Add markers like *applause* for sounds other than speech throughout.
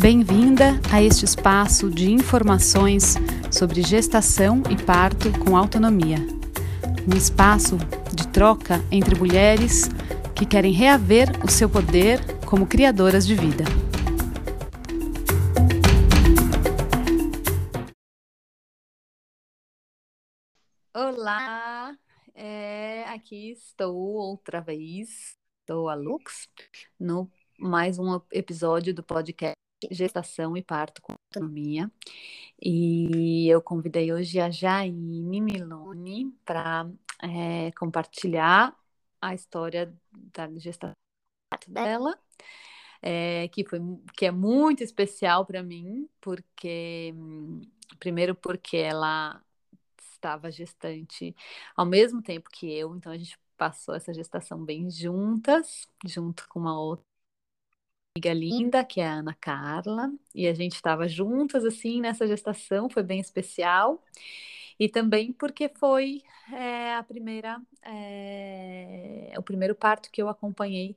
Bem-vinda a este espaço de informações sobre gestação e parto com autonomia. Um espaço de troca entre mulheres que querem reaver o seu poder como criadoras de vida. Olá, é, aqui estou outra vez, estou a Lux, no mais um episódio do podcast Gestação e Parto com Autonomia. E eu convidei hoje a Jaine Milone para é, compartilhar a história da gestação dela, é, que, foi, que é muito especial para mim, porque, primeiro, porque ela estava gestante ao mesmo tempo que eu, então a gente passou essa gestação bem juntas, junto com uma outra amiga linda, que é a Ana Carla, e a gente estava juntas assim nessa gestação, foi bem especial. E também porque foi é, a primeira, é, o primeiro parto que eu acompanhei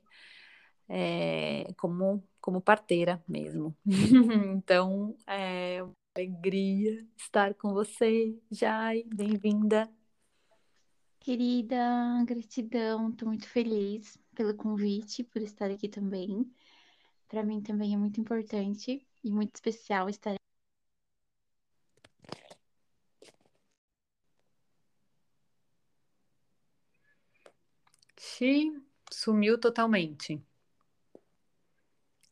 é, como, como parteira mesmo. *laughs* então, é uma alegria estar com você, Jai, bem-vinda. Querida, gratidão, estou muito feliz pelo convite, por estar aqui também. Para mim também é muito importante e muito especial estar. Xi sumiu totalmente.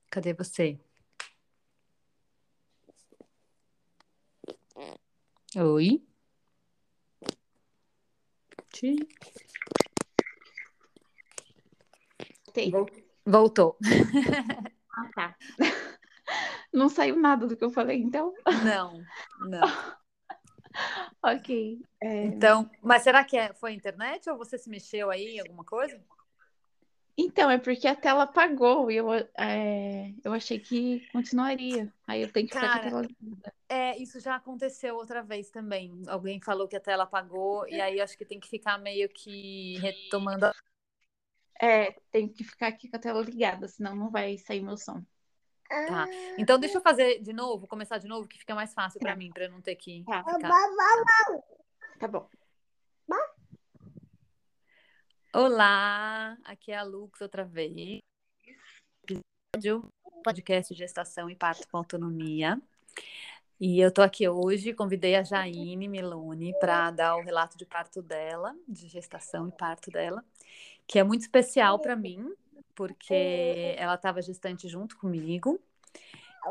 Cadê você? Oi? Xi. Voltou. *laughs* Ah, tá. *laughs* Não saiu nada do que eu falei, então? Não, não. *laughs* ok. É... Então, mas será que é, foi a internet ou você se mexeu aí em alguma coisa? Então, é porque a tela apagou e eu, é, eu achei que continuaria. Aí eu tenho que Cara, ficar com a tela ligada. É, isso já aconteceu outra vez também. Alguém falou que a tela apagou e aí acho que tem que ficar meio que retomando. A... É, tem que ficar aqui com a tela ligada, senão não vai sair meu som. Tá. Então deixa eu fazer de novo, começar de novo, que fica mais fácil para mim, para eu não ter que tá. ficar. Tá bom. Olá, aqui é a Lux outra vez. Episódio podcast Gestação e Parto com Autonomia. E eu tô aqui hoje, convidei a Jaine Milone para dar o relato de parto dela, de gestação e parto dela, que é muito especial para mim, porque ela estava gestante junto comigo.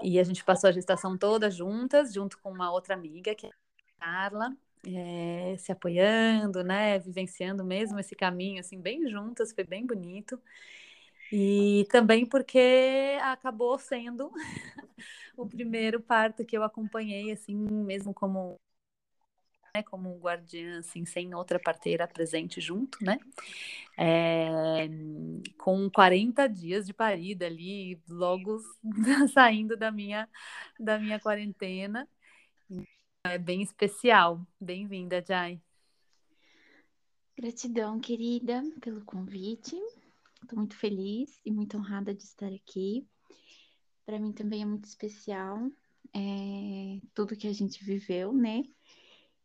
E a gente passou a gestação toda juntas, junto com uma outra amiga, que é a Carla é, se apoiando, né, vivenciando mesmo esse caminho, assim, bem juntas, foi bem bonito. E também porque acabou sendo *laughs* o primeiro parto que eu acompanhei, assim, mesmo como né, como guardiã, assim, sem outra parteira presente junto, né? É, com 40 dias de parida ali, logo *laughs* saindo da minha, da minha quarentena. É bem especial. Bem-vinda, Jai. Gratidão, querida, pelo convite. Estou muito feliz e muito honrada de estar aqui. Para mim também é muito especial é, tudo que a gente viveu, né?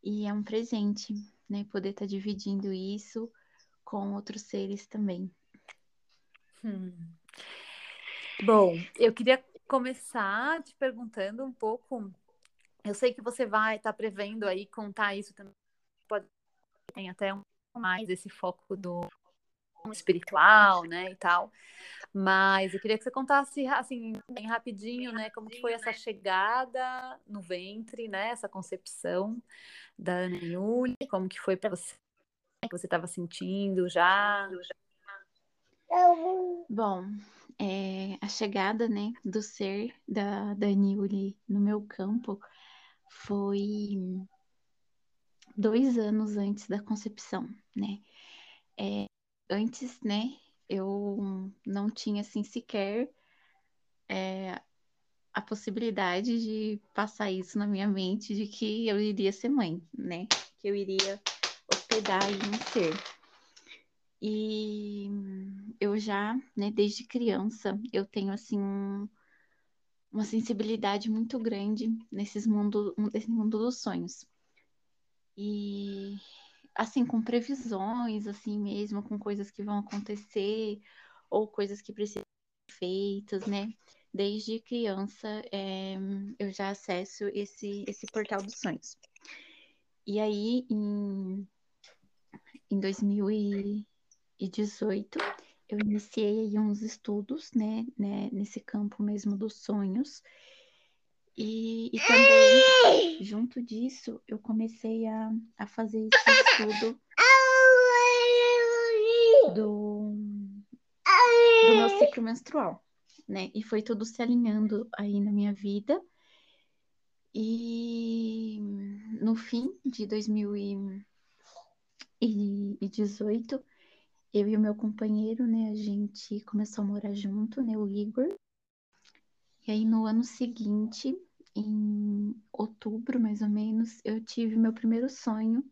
E é um presente, né? Poder estar tá dividindo isso com outros seres também. Hum. Bom, eu queria começar te perguntando um pouco eu sei que você vai estar tá prevendo aí contar isso também. Pode tem até um mais esse foco do espiritual, né, e tal. Mas eu queria que você contasse assim, bem rapidinho, né, como foi essa chegada no ventre, né, essa concepção da Ana Yuli, como que foi para você, que você estava sentindo já? Bom, é, a chegada, né, do ser da Daniuli no meu campo foi dois anos antes da concepção, né? É, antes, né, eu não tinha, assim, sequer é, a possibilidade de passar isso na minha mente de que eu iria ser mãe, né? Que eu iria hospedar em um ser. E eu já, né, desde criança, eu tenho, assim, um, uma sensibilidade muito grande nesses mundo, nesse mundo dos sonhos. E assim, com previsões, assim mesmo, com coisas que vão acontecer, ou coisas que precisam ser feitas, né? Desde criança é, eu já acesso esse, esse portal dos sonhos. E aí, em, em 2018, eu iniciei uns estudos, né, né, nesse campo mesmo dos sonhos. E, e também, junto disso, eu comecei a, a fazer esse *laughs* estudo do, do meu ciclo menstrual, né? E foi tudo se alinhando aí na minha vida. E no fim de 2018, eu e o meu companheiro, né, a gente começou a morar junto, né, o Igor. E aí no ano seguinte, em outubro mais ou menos, eu tive meu primeiro sonho,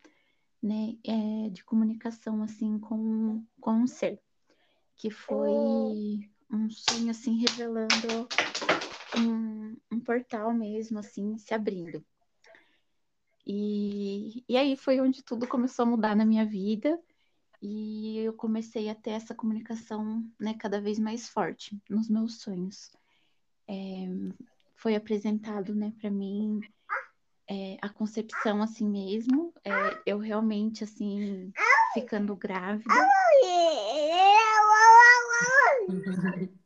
né, é, de comunicação assim com, com um ser, que foi um sonho assim revelando um, um portal mesmo assim se abrindo. E, e aí foi onde tudo começou a mudar na minha vida e eu comecei a ter essa comunicação né, cada vez mais forte nos meus sonhos. É, foi apresentado, né, para mim é, a concepção assim mesmo, é, eu realmente assim ficando grávida.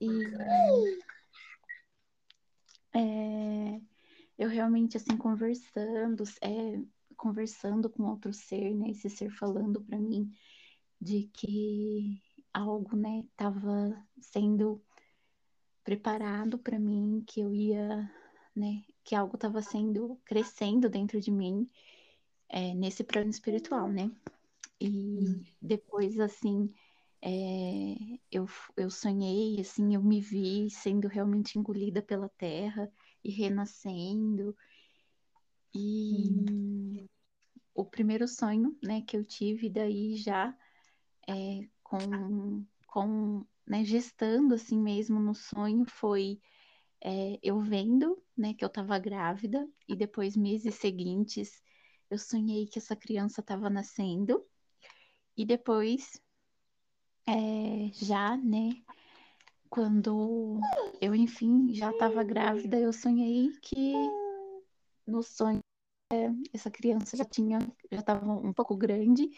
E é, eu realmente assim conversando, é, conversando com outro ser, né, esse ser falando para mim de que algo, né, estava sendo preparado para mim, que eu ia, né, que algo estava sendo crescendo dentro de mim é, nesse plano espiritual, né? E hum. depois, assim, é, eu, eu sonhei, assim, eu me vi sendo realmente engolida pela terra e renascendo. E hum. o primeiro sonho, né, que eu tive daí já é, com, com né, gestando assim mesmo no sonho foi é, eu vendo, né, que eu estava grávida e depois meses seguintes eu sonhei que essa criança estava nascendo e depois é, já, né, quando eu enfim já estava grávida, eu sonhei que no sonho é, essa criança já tinha já estava um pouco grande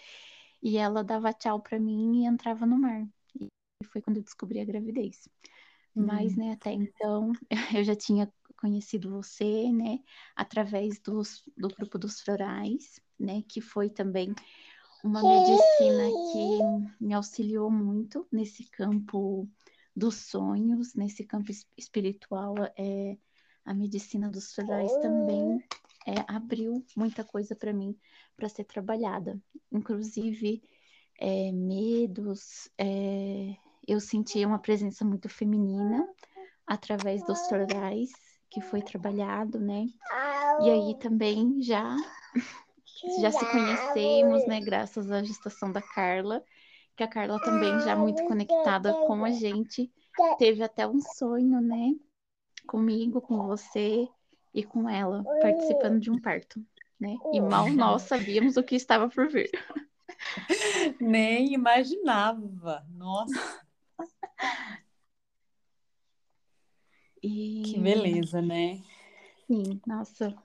e ela dava tchau para mim e entrava no mar foi quando eu descobri a gravidez. Hum. Mas, né, até então, *laughs* eu já tinha conhecido você, né, através dos, do grupo dos florais, né, que foi também uma medicina que me auxiliou muito nesse campo dos sonhos, nesse campo espiritual. É, a medicina dos florais também é, abriu muita coisa para mim para ser trabalhada, inclusive é, medos, é, eu sentia uma presença muito feminina através dos florais que foi trabalhado, né? E aí também já já se conhecemos, né, graças à gestação da Carla, que a Carla também já muito conectada com a gente, teve até um sonho, né, comigo, com você e com ela, participando de um parto, né? E mal nós sabíamos o que estava por vir. *laughs* Nem imaginava. Nossa. E... Que beleza, né? Sim, nossa.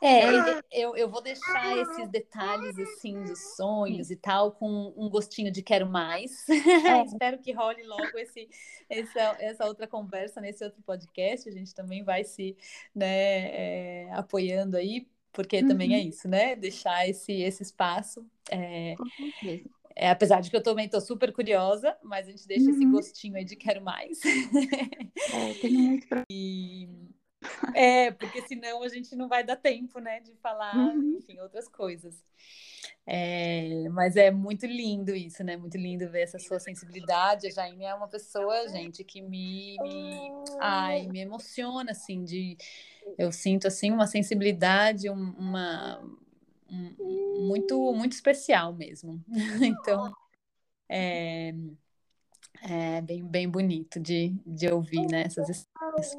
É, eu, eu vou deixar esses detalhes assim dos sonhos e tal com um gostinho de quero mais. *laughs* É. Espero que role logo esse, essa, essa outra conversa nesse outro podcast. A gente também vai se né, é, apoiando aí, porque uhum. também é uhum. isso, né? Deixar esse, esse espaço. É, com certeza. É, apesar de que eu também estou super curiosa, mas a gente deixa uhum. esse gostinho aí de quero mais. É, tenho muito pra... *laughs* E... É, porque senão a gente não vai dar tempo, né, de falar, uhum. enfim, outras coisas. É, mas é muito lindo isso, né? Muito lindo ver essa sua sensibilidade. A Jaime é uma pessoa, gente, que me, me, ai, me emociona, assim, de eu sinto assim uma sensibilidade, uma, muito, muito especial mesmo. *laughs* então, é, É bem, bem bonito de, de ouvir né, essas histórias.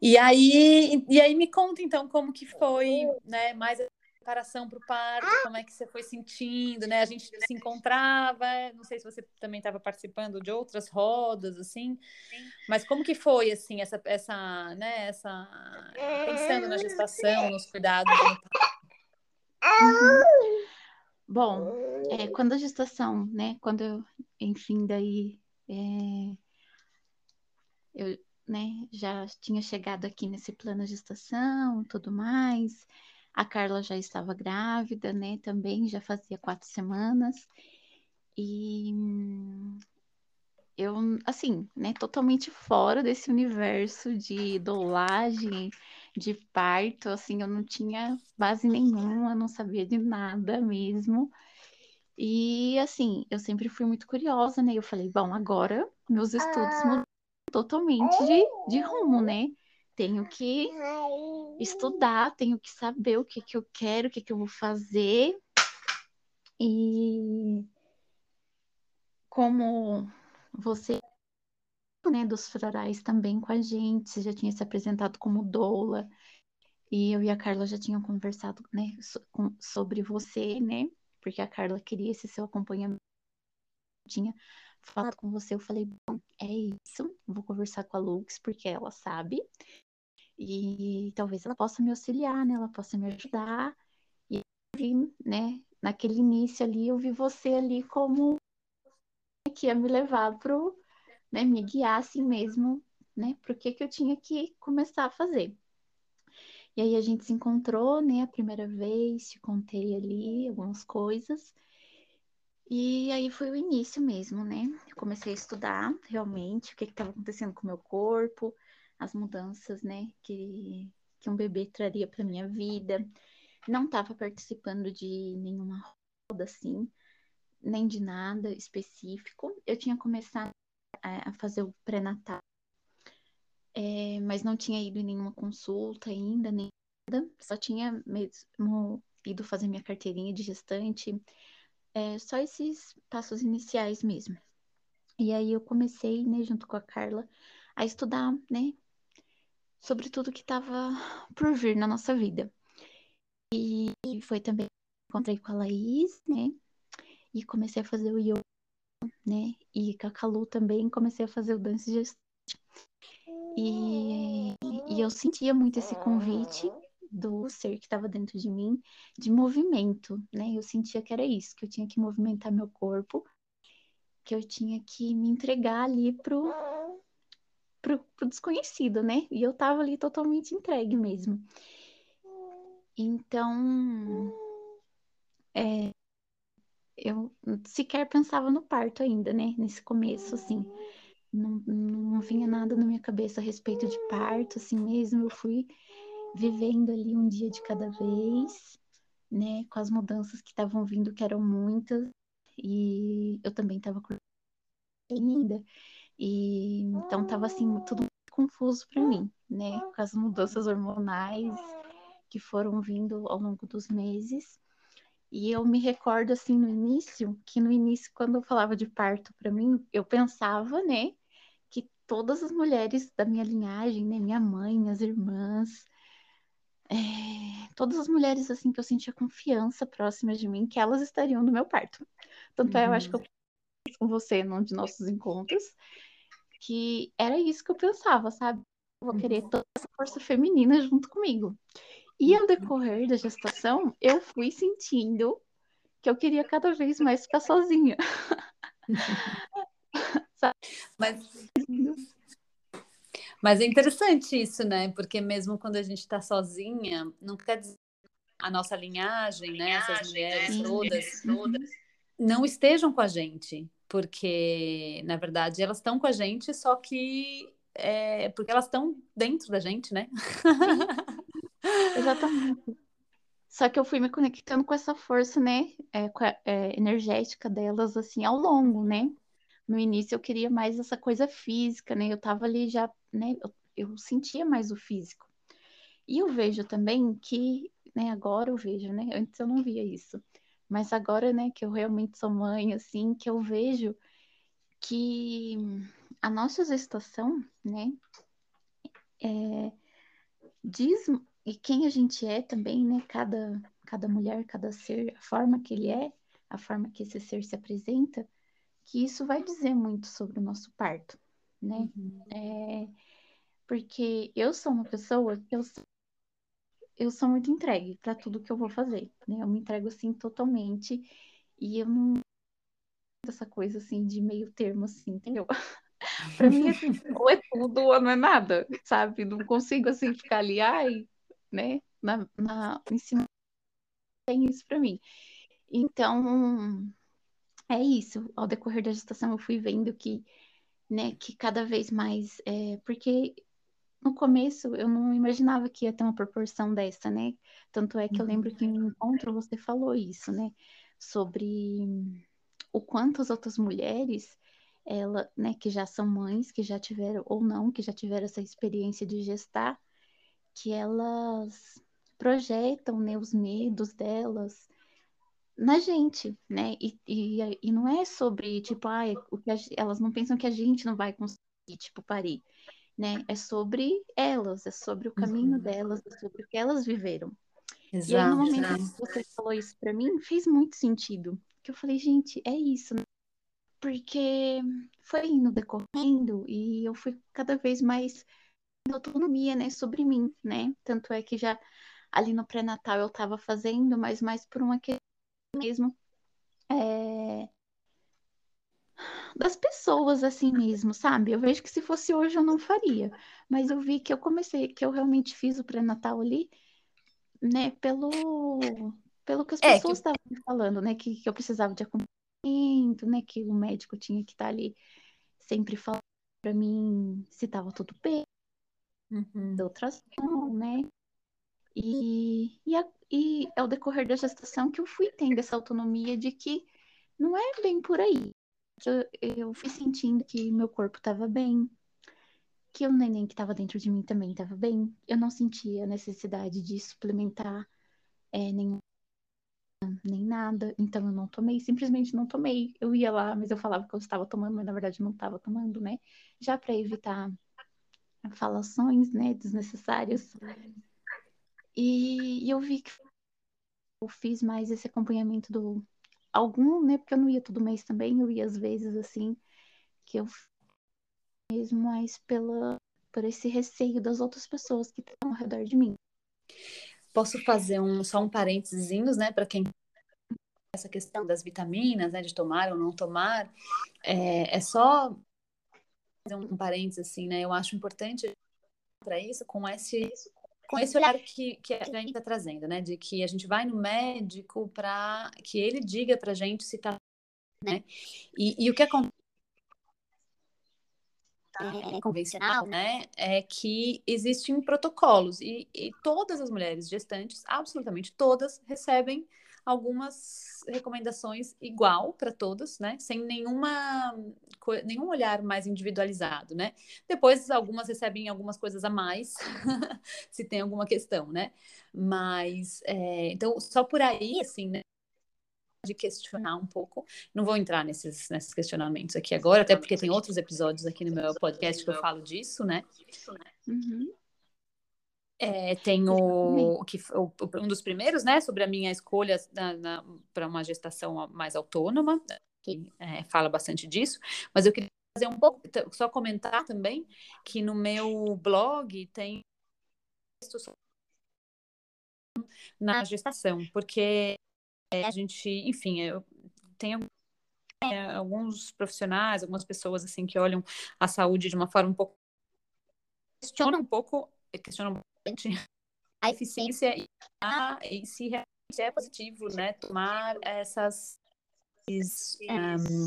E aí, e aí me conta então como que foi, né, mais a preparação para o parto, como é que você foi sentindo, né? A gente se encontrava, não sei se você também estava participando de outras rodas, assim, mas como que foi, assim, essa, essa, né, essa, pensando na gestação, nos cuidados no parto? Bom, é, quando a gestação, né, quando eu, enfim, daí é, eu né, já tinha chegado aqui nesse plano de gestação tudo mais. A Carla já estava grávida, né? Também já fazia quatro semanas. E eu, assim, né, totalmente fora desse universo de dolagem, de parto, assim, eu não tinha base nenhuma, não sabia de nada mesmo. E assim, eu sempre fui muito curiosa, né? Eu falei, bom, agora meus estudos mudam totalmente de, de rumo, né? Tenho que estudar, tenho que saber o que, que eu quero, o que, que eu vou fazer. E como você, né, dos florais também com a gente, já tinha se apresentado como doula, e eu e a Carla já tinham conversado, né, so, com, sobre você, né? porque a Carla queria esse seu acompanhamento. Tinha falado com você, eu falei, bom, é isso, vou conversar com a Lux, porque ela sabe, e talvez ela possa me auxiliar, né? Ela possa me ajudar. E né, naquele início ali, eu vi você ali como que ia me levar pro, né, me guiar assim mesmo, né, pro que que eu tinha que começar a fazer. E aí a gente se encontrou, né, a primeira vez, te contei ali algumas coisas. E aí foi o início mesmo, né? Eu comecei a estudar realmente o que estava acontecendo com o meu corpo, as mudanças, né, que, que um bebê traria para minha vida. Não estava participando de nenhuma roda assim, nem de nada específico. Eu tinha começado a fazer o pré-natal é, mas não tinha ido em nenhuma consulta ainda, nem nada, só tinha mesmo ido fazer minha carteirinha de gestante, é, só esses passos iniciais mesmo. E aí eu comecei, né, junto com a Carla, a estudar, né, sobre tudo que estava por vir na nossa vida. E foi também encontrei com a Laís, né, e comecei a fazer o yoga, né, e com a Calu também comecei a fazer o dance gestante. E, e eu sentia muito esse convite do ser que estava dentro de mim de movimento, né? Eu sentia que era isso, que eu tinha que movimentar meu corpo, que eu tinha que me entregar ali pro, pro, pro desconhecido, né? E eu tava ali totalmente entregue mesmo. Então, é, eu sequer pensava no parto ainda, né? Nesse começo, assim não, não vinha nada na minha cabeça a respeito de parto, assim mesmo. Eu fui vivendo ali um dia de cada vez, né, com as mudanças que estavam vindo, que eram muitas, e eu também estava ainda, e então estava assim tudo confuso para mim, né, com as mudanças hormonais que foram vindo ao longo dos meses. E eu me recordo assim no início, que no início quando eu falava de parto para mim, eu pensava, né, todas as mulheres da minha linhagem, né? Minha mãe, minhas irmãs, é, todas as mulheres assim que eu sentia confiança próximas de mim, que elas estariam no meu parto. Tanto uhum. é, eu acho que eu uhum. com você num de nossos encontros, que era isso que eu pensava, sabe? Eu vou querer uhum. toda essa força feminina junto comigo. E ao decorrer da gestação, eu fui sentindo que eu queria cada vez mais ficar sozinha. *laughs* Mas, mas é interessante isso, né? Porque mesmo quando a gente está sozinha, não quer dizer a nossa linhagem, né? Essas mulheres né? todas, todas não estejam com a gente, porque na verdade elas estão com a gente, só que é porque elas estão dentro da gente, né? *laughs* Exatamente. Só que eu fui me conectando com essa força, né, é, a, é, energética delas, assim, ao longo, né? no início eu queria mais essa coisa física, né? Eu tava ali já, né? Eu, eu sentia mais o físico. E eu vejo também que, né? Agora eu vejo, né? Antes eu não via isso. Mas agora, né? Que eu realmente sou mãe, assim, que eu vejo que a nossa gestação, né, é, diz e quem a gente é também, né, cada, cada mulher, cada ser, a forma que ele é, a forma que esse ser se apresenta, que isso vai dizer muito sobre o nosso parto, né? Uhum. É, porque eu sou uma pessoa que eu, eu sou muito entregue para tudo que eu vou fazer, né? Eu me entrego assim totalmente e eu não essa coisa assim de meio termo assim, entendeu? *laughs* para mim assim, ou é tudo ou não é nada, sabe? Não consigo assim ficar ali, ai, né? Na, na em cima tem isso para mim. Então, é isso. Ao decorrer da gestação, eu fui vendo que, né, que cada vez mais, é, porque no começo eu não imaginava que ia ter uma proporção dessa, né? Tanto é que eu lembro que em um encontro você falou isso, né? Sobre o quanto as outras mulheres, ela, né, que já são mães, que já tiveram ou não, que já tiveram essa experiência de gestar, que elas projetam, né, os medos delas, na gente, né? E, e, e não é sobre, tipo, ah, o que a, elas não pensam que a gente não vai conseguir, tipo, parir, né? É sobre elas, é sobre o caminho uhum. delas, é sobre o que elas viveram. Exato, e aí, no momento né? que você falou isso para mim, fez muito sentido. Que eu falei, gente, é isso, né? Porque foi indo decorrendo e eu fui cada vez mais autonomia, né, sobre mim, né? Tanto é que já ali no pré-natal eu estava fazendo, mas mais por uma questão mesmo é, das pessoas assim mesmo, sabe? Eu vejo que se fosse hoje eu não faria, mas eu vi que eu comecei, que eu realmente fiz o pré-natal ali, né, pelo pelo que as é, pessoas estavam que... falando, né, que, que eu precisava de acompanhamento, né, que o médico tinha que estar tá ali sempre falando para mim se estava tudo bem, uhum. da ultrassom, né? E, e, a, e ao decorrer da gestação que eu fui tendo essa autonomia de que não é bem por aí. Eu, eu fui sentindo que meu corpo estava bem, que o neném que estava dentro de mim também estava bem. Eu não sentia necessidade de suplementar é, nem, nem nada, então eu não tomei, simplesmente não tomei. Eu ia lá, mas eu falava que eu estava tomando, mas na verdade não estava tomando, né? Já para evitar falações, né, desnecessárias. E, e eu vi que eu fiz mais esse acompanhamento do algum, né? Porque eu não ia todo mês também, eu ia às vezes assim, que eu mesmo mais pela por esse receio das outras pessoas que estão ao redor de mim. Posso fazer um só um parênteses, né, para quem essa questão das vitaminas, né, de tomar ou não tomar, é, é só um parênteses assim, né? Eu acho importante para isso com esse com esse olhar que, que a gente está trazendo, né? De que a gente vai no médico para que ele diga para a gente se está. Né? E, e o que acontece é, convencional, né, é que existem protocolos e, e, todas as mulheres gestantes, absolutamente todas, recebem algumas recomendações igual para todas, né? Sem nenhuma, nenhum olhar mais individualizado, né? Depois algumas recebem algumas coisas a mais, *laughs* se tem alguma questão, né? Mas é, então só por aí, assim, né? de questionar um pouco. Não vou entrar nesses, nesses questionamentos aqui agora, até porque tem outros episódios aqui no meu podcast que eu falo disso, né? Uhum. É, tem o, que, o, um dos primeiros, né, sobre a minha escolha para uma gestação mais autônoma, que é, fala bastante disso, mas eu queria fazer um pouco, só comentar também que no meu blog tem na gestação, porque a gente, enfim, eu tenho é, alguns profissionais, algumas pessoas assim que olham a saúde de uma forma um pouco questionam um pouco, questionam *laughs* a eficiência e, a, e se realmente é positivo, né, tomar essas um,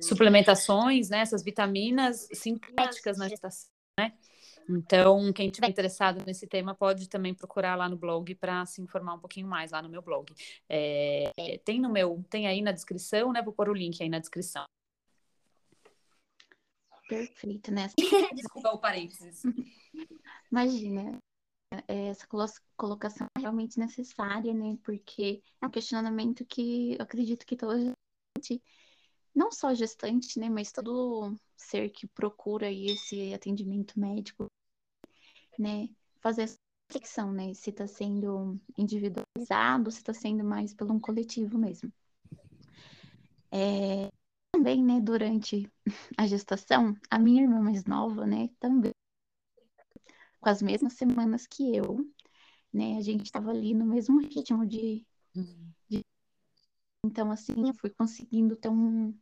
suplementações, né, essas vitaminas sintéticas na gestação, né? Então, quem estiver interessado nesse tema pode também procurar lá no blog para se informar um pouquinho mais lá no meu blog. É, tem no meu, tem aí na descrição, né? Vou pôr o link aí na descrição. Perfeito, né? *laughs* Desculpa o parênteses. *laughs* Imagina. É, essa colocação é realmente necessária, né? Porque é um questionamento que eu acredito que toda gente não só gestante, né, mas todo ser que procura esse atendimento médico, né, fazer essa reflexão, né, se está sendo individualizado, se está sendo mais pelo um coletivo mesmo. É, também, né, durante a gestação, a minha irmã mais nova, né, também com as mesmas semanas que eu, né, a gente estava ali no mesmo ritmo de, de, então assim, eu fui conseguindo ter um,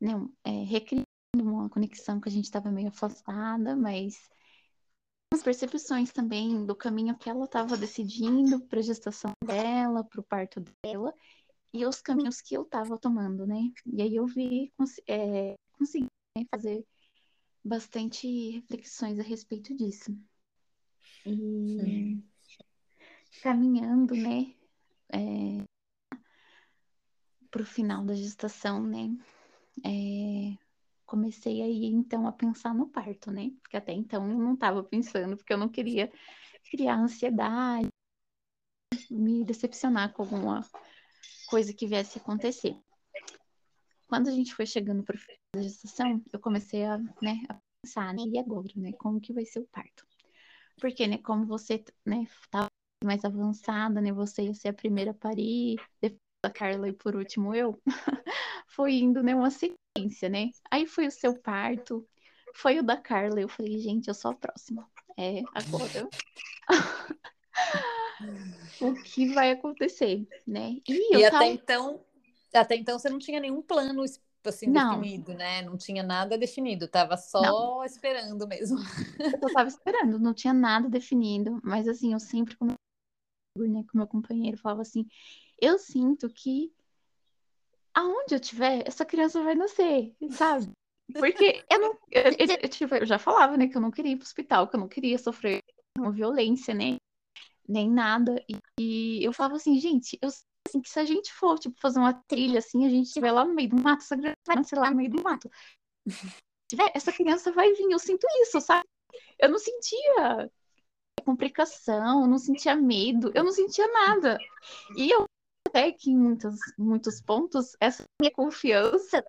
né, um, é, recriando uma conexão que a gente estava meio afastada, mas as percepções também do caminho que ela estava decidindo para a gestação dela, para o parto dela, e os caminhos que eu estava tomando, né? E aí eu vi, cons é, consegui né, fazer bastante reflexões a respeito disso. E Sim. caminhando, né, é, para o final da gestação, né, é, comecei aí então a pensar no parto, né? Porque até então eu não estava pensando, porque eu não queria criar ansiedade, me decepcionar com alguma coisa que viesse a acontecer. Quando a gente foi chegando para a gestação, eu comecei a, né, a pensar, né, e agora, né, como que vai ser o parto? Porque, né, como você, né, estava mais avançada, né, você ia ser a primeira a parir, depois a Carla e por último eu, *laughs* foi indo, né, uma sequência, né? Aí foi o seu parto, foi o da Carla, eu falei, gente, eu sou a próxima. É, agora. *laughs* o que vai acontecer, né? E, e até tava... então, até então você não tinha nenhum plano assim não. definido, né? Não tinha nada definido, tava só não. esperando mesmo. Eu tava esperando, não tinha nada definido, mas assim, eu sempre com né, com meu companheiro falava assim, eu sinto que aonde eu tiver, essa criança vai nascer, sabe? Porque eu não. Eu, eu, tipo, eu já falava, né, que eu não queria ir pro hospital, que eu não queria sofrer uma violência, né? Nem nada. E, e eu falava assim, gente, eu assim, que se a gente for, tipo, fazer uma trilha assim, a gente estiver lá no meio do mato, essa criança vai nascer lá no meio do mato. *laughs* essa criança vai vir, eu sinto isso, sabe? Eu não sentia complicação, não sentia medo, eu não sentia nada. E eu até que em muitos, muitos pontos, essa minha confiança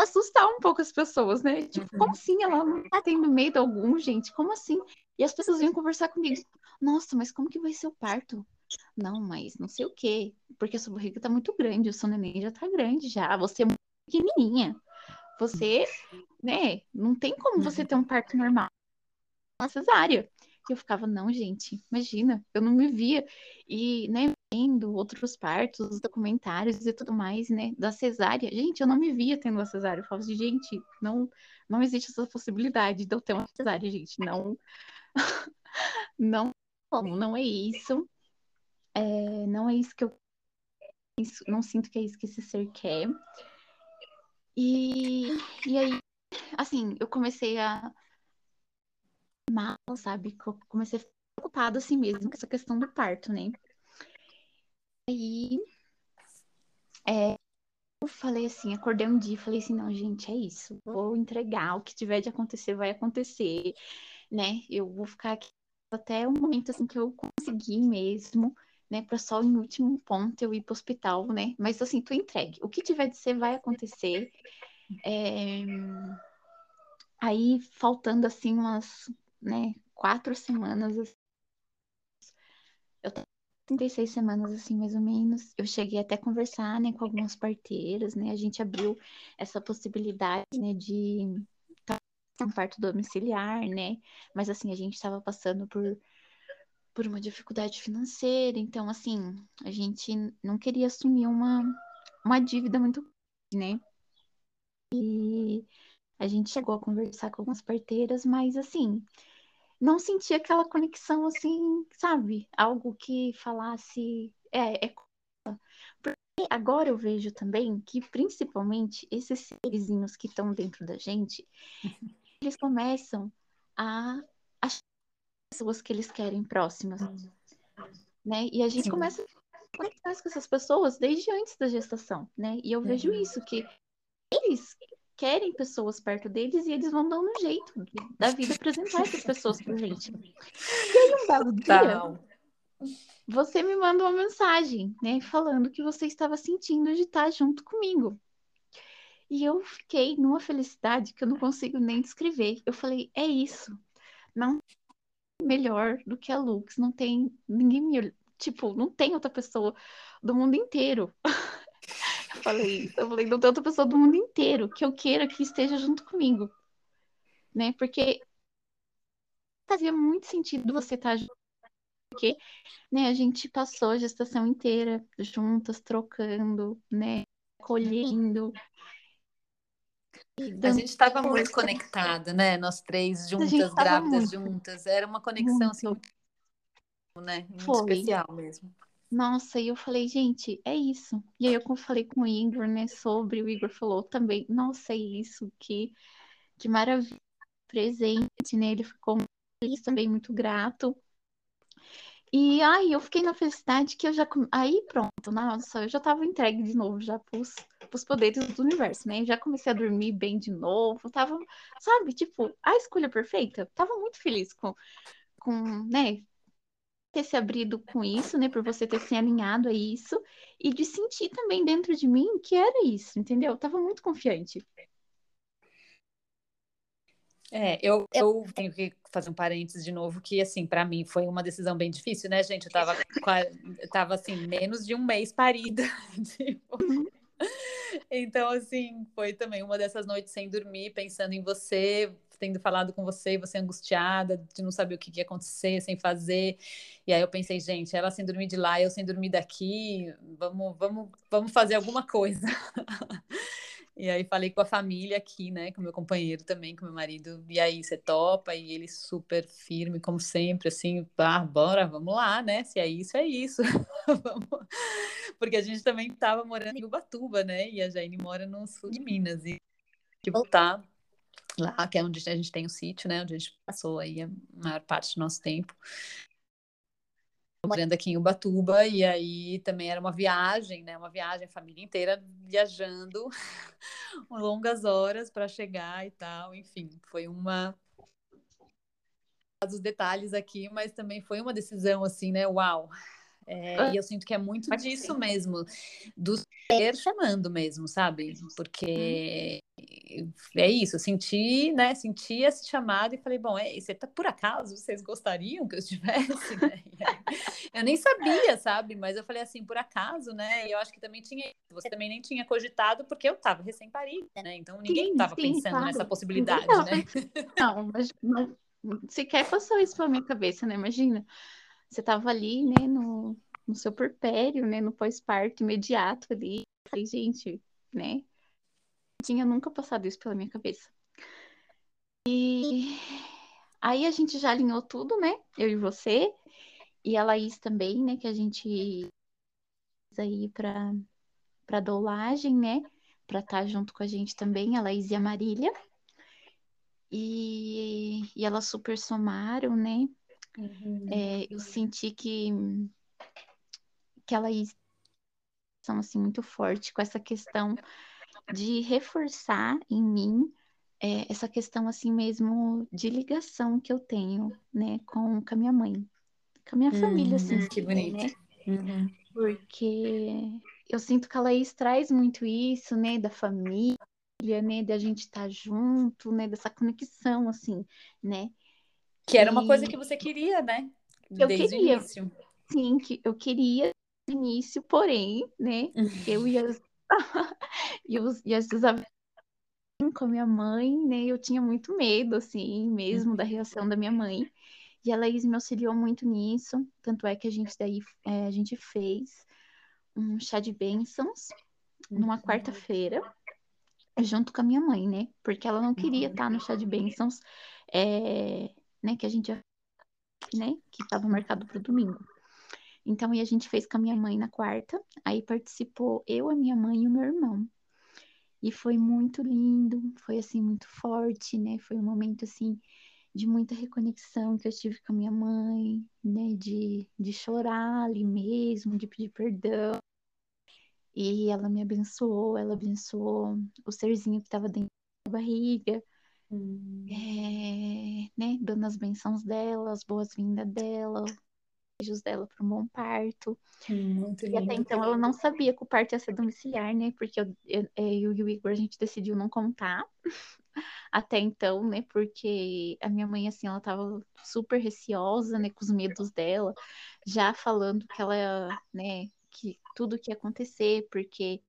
assustar um pouco as pessoas, né? Tipo, como uhum. assim? Ela não tá tendo medo algum, gente? Como assim? E as pessoas vinham conversar comigo. Nossa, mas como que vai ser o parto? Não, mas não sei o quê. Porque a sua barriga tá muito grande, o seu neném já tá grande já. Você é muito pequenininha. Você, né? Não tem como você ter um parto normal. Uma cesárea. E eu ficava, não, gente, imagina, eu não me via. E, né, vendo outros partos, documentários e tudo mais, né, da cesárea. Gente, eu não me via tendo uma cesárea. Eu falava assim, gente, não, não existe essa possibilidade de eu ter uma cesárea, gente. Não, *laughs* não, não é isso. É, não é isso que eu não sinto que é isso que esse ser quer. E, e aí, assim, eu comecei a mal, sabe? Comecei a ficar preocupada assim mesmo com essa questão do parto, né? Aí é, eu falei assim, acordei um dia e falei assim, não, gente, é isso, vou entregar, o que tiver de acontecer vai acontecer, né? Eu vou ficar aqui até o momento assim que eu conseguir mesmo, né, para só em último ponto eu ir para o hospital, né? Mas assim, tu entregue. O que tiver de ser vai acontecer. É... Aí faltando assim umas né, quatro semanas. Assim. Eu tô 36 semanas, assim, mais ou menos. Eu cheguei até a conversar, né, com algumas parteiras, né? A gente abriu essa possibilidade, né, de um parto domiciliar, né? Mas, assim, a gente estava passando por, por uma dificuldade financeira. Então, assim, a gente não queria assumir uma, uma dívida muito grande, né? E a gente chegou a conversar com algumas parteiras, mas, assim, não sentia aquela conexão assim, sabe? Algo que falasse. É, é... Agora eu vejo também que, principalmente, esses serzinhos que estão dentro da gente, eles começam a achar pessoas que eles querem próximas. Né? E a gente Sim. começa a conectar com essas pessoas desde antes da gestação, né? E eu vejo uhum. isso, que eles querem pessoas perto deles e eles vão dando um jeito da vida apresentar essas pessoas pra gente. E aí, um belo dia, você me manda uma mensagem, né, falando que você estava sentindo de estar junto comigo. E eu fiquei numa felicidade que eu não consigo nem descrever. Eu falei, é isso. Não melhor do que a Lux, não tem ninguém me, tipo, não tem outra pessoa do mundo inteiro. *laughs* eu falei isso, eu falei, não tem outra pessoa do mundo inteiro que eu queira que esteja junto comigo. Né? Porque fazia muito sentido você estar junto porque né, a gente passou a gestação inteira juntas, trocando, né, colhendo. A gente estava muito conectada, né? Nós três juntas, grávidas muito. juntas. Era uma conexão assim, muito. assim, né? Muito Foi. especial mesmo. Nossa, e eu falei, gente, é isso. E aí eu falei com o Igor, né, sobre, o Igor falou também, nossa, é isso, que, que maravilha, presente, né, ele ficou feliz também, muito grato. E aí eu fiquei na felicidade que eu já. Aí pronto, nossa, eu já tava entregue de novo já pros, pros poderes do universo, né? Já comecei a dormir bem de novo, tava, sabe, tipo, a escolha perfeita. Tava muito feliz com, com né? Ter se abrido com isso, né? Por você ter se alinhado a isso e de sentir também dentro de mim que era isso, entendeu? Eu tava muito confiante. É, eu, eu tenho que fazer um parênteses de novo, que assim, para mim foi uma decisão bem difícil, né, gente? Eu tava, eu tava assim, menos de um mês parida. *laughs* Tipo. Então, assim, foi também uma dessas noites sem dormir, pensando em você, tendo falado com você, você angustiada, de não saber o que ia acontecer, sem fazer. E aí eu pensei, gente, ela sem dormir de lá, eu sem dormir daqui, vamos, vamos, vamos fazer alguma coisa. E aí falei com a família aqui, né, com meu companheiro também, com meu marido. E aí, você topa? E ele super firme, como sempre, assim, ah, bora, vamos lá, né? Se é isso, é isso. *laughs* Porque a gente também estava morando em Ubatuba, né? E a Jaine mora no sul de Minas. E de voltar lá, que é onde a gente tem o sítio, né? Onde a gente passou aí a maior parte do nosso tempo morando aqui em Ubatuba, e aí também era uma viagem, né? Uma viagem, a família inteira viajando *laughs* longas horas para chegar e tal. Enfim, foi uma os detalhes aqui, mas também foi uma decisão assim, né? Uau, é, e eu sinto que é muito disso mesmo, do ser chamando mesmo, sabe? Porque é isso, eu senti, né? Senti esse chamado e falei, bom, é, você tá por acaso, vocês gostariam que eu estivesse, *laughs* né? eu nem sabia, sabe? Mas eu falei assim, por acaso, né? E eu acho que também tinha, você também nem tinha cogitado porque eu tava recém-parida, né? Então ninguém estava pensando claro. nessa possibilidade, não, né? Não, mas, mas sequer passou isso pela minha cabeça, né? Imagina você estava ali, né, no, no seu porpério, né, no pós-parto imediato ali. falei, gente, né, tinha nunca passado isso pela minha cabeça. E aí a gente já alinhou tudo, né, eu e você, e a Laís também, né, que a gente aí para para dolagem, né, para estar tá junto com a gente também, a Laís e a Marília. E, e elas super somaram, né? Uhum. É, eu senti que, que ela são assim muito forte com essa questão de reforçar em mim é, essa questão assim mesmo de ligação que eu tenho, né, com, com a minha mãe, com a minha uhum, família, assim, que bonito, né? Uhum. Porque eu sinto que a Laís traz muito isso, né, da família, né, da gente estar tá junto, né, dessa conexão, assim, né, que era uma coisa que você queria, né? Eu Desde queria. o início. Sim, que eu queria no início, porém, né? eu e as, *laughs* e, os, e as desavenças com a minha mãe, né? Eu tinha muito medo, assim, mesmo da reação da minha mãe. E a Laís me auxiliou muito nisso. Tanto é que a gente daí é, a gente fez um chá de bênçãos numa uhum. quarta-feira, junto com a minha mãe, né? Porque ela não queria estar no chá de bênçãos é, né, que a gente né, que estava marcado para o domingo. Então, e a gente fez com a minha mãe na quarta, aí participou eu, a minha mãe e o meu irmão. E foi muito lindo, foi assim muito forte, né? Foi um momento assim de muita reconexão que eu tive com a minha mãe, né, de, de chorar ali mesmo, de pedir perdão. E ela me abençoou, ela abençoou o serzinho que estava dentro da barriga, Hum. É, né, dando as bênçãos dela, as boas-vindas dela, desejos dela para um bom parto. Muito e até então eu não sabia que o parto ia ser domiciliar, né? Porque eu, eu, eu e o Igor a gente decidiu não contar *laughs* até então, né? Porque a minha mãe, assim, ela tava super receosa, né? Com os medos dela, já falando que ela, né? Que tudo que ia acontecer, porque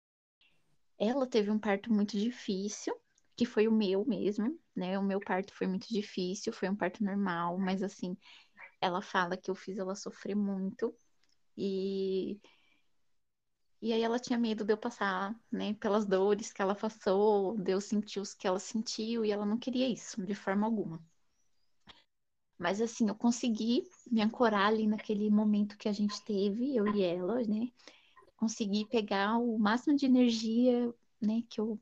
ela teve um parto muito difícil, que foi o meu mesmo, né? O meu parto foi muito difícil, foi um parto normal, mas assim, ela fala que eu fiz ela sofrer muito. E e aí ela tinha medo de eu passar, né, pelas dores que ela passou, de eu sentir os que ela sentiu, e ela não queria isso, de forma alguma. Mas assim, eu consegui me ancorar ali naquele momento que a gente teve, eu e ela, né? Consegui pegar o máximo de energia, né, que eu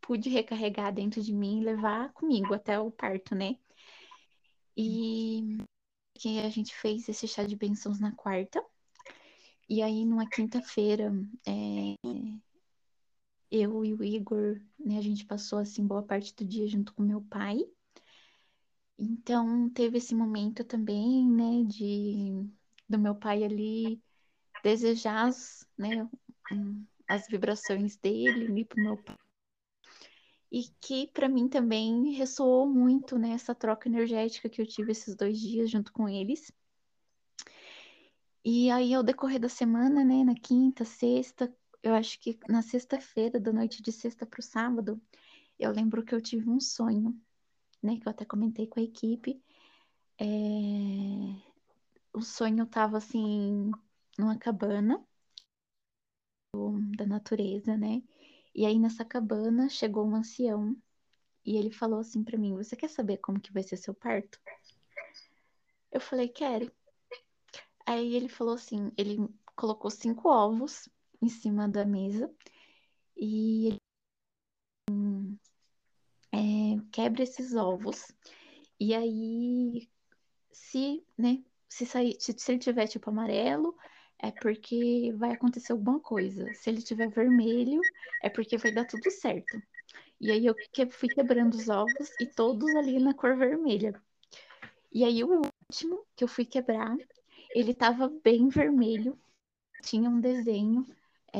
pude recarregar dentro de mim e levar comigo até o parto, né? E que a gente fez esse chá de bênçãos na quarta, e aí, numa quinta-feira, é, eu e o Igor, né, a gente passou assim boa parte do dia junto com meu pai. Então, teve esse momento também, né, de do meu pai ali desejar, as, né, as vibrações dele ali pro meu pai. E que para mim também ressoou muito nessa né, troca energética que eu tive esses dois dias junto com eles. E aí, ao decorrer da semana, né, na quinta, sexta, eu acho que na sexta-feira, da noite de sexta para o sábado, eu lembro que eu tive um sonho, né, que eu até comentei com a equipe. É... O sonho estava assim, numa cabana da natureza, né? E aí nessa cabana chegou um ancião e ele falou assim para mim: "Você quer saber como que vai ser seu parto?" Eu falei: "Quero". Aí ele falou assim, ele colocou cinco ovos em cima da mesa e ele é, quebra esses ovos e aí se, né, se sair, se, se ele tiver tipo amarelo, é porque vai acontecer alguma coisa. Se ele tiver vermelho, é porque vai dar tudo certo. E aí eu fui quebrando os ovos e todos ali na cor vermelha. E aí o último que eu fui quebrar ele estava bem vermelho, tinha um desenho é,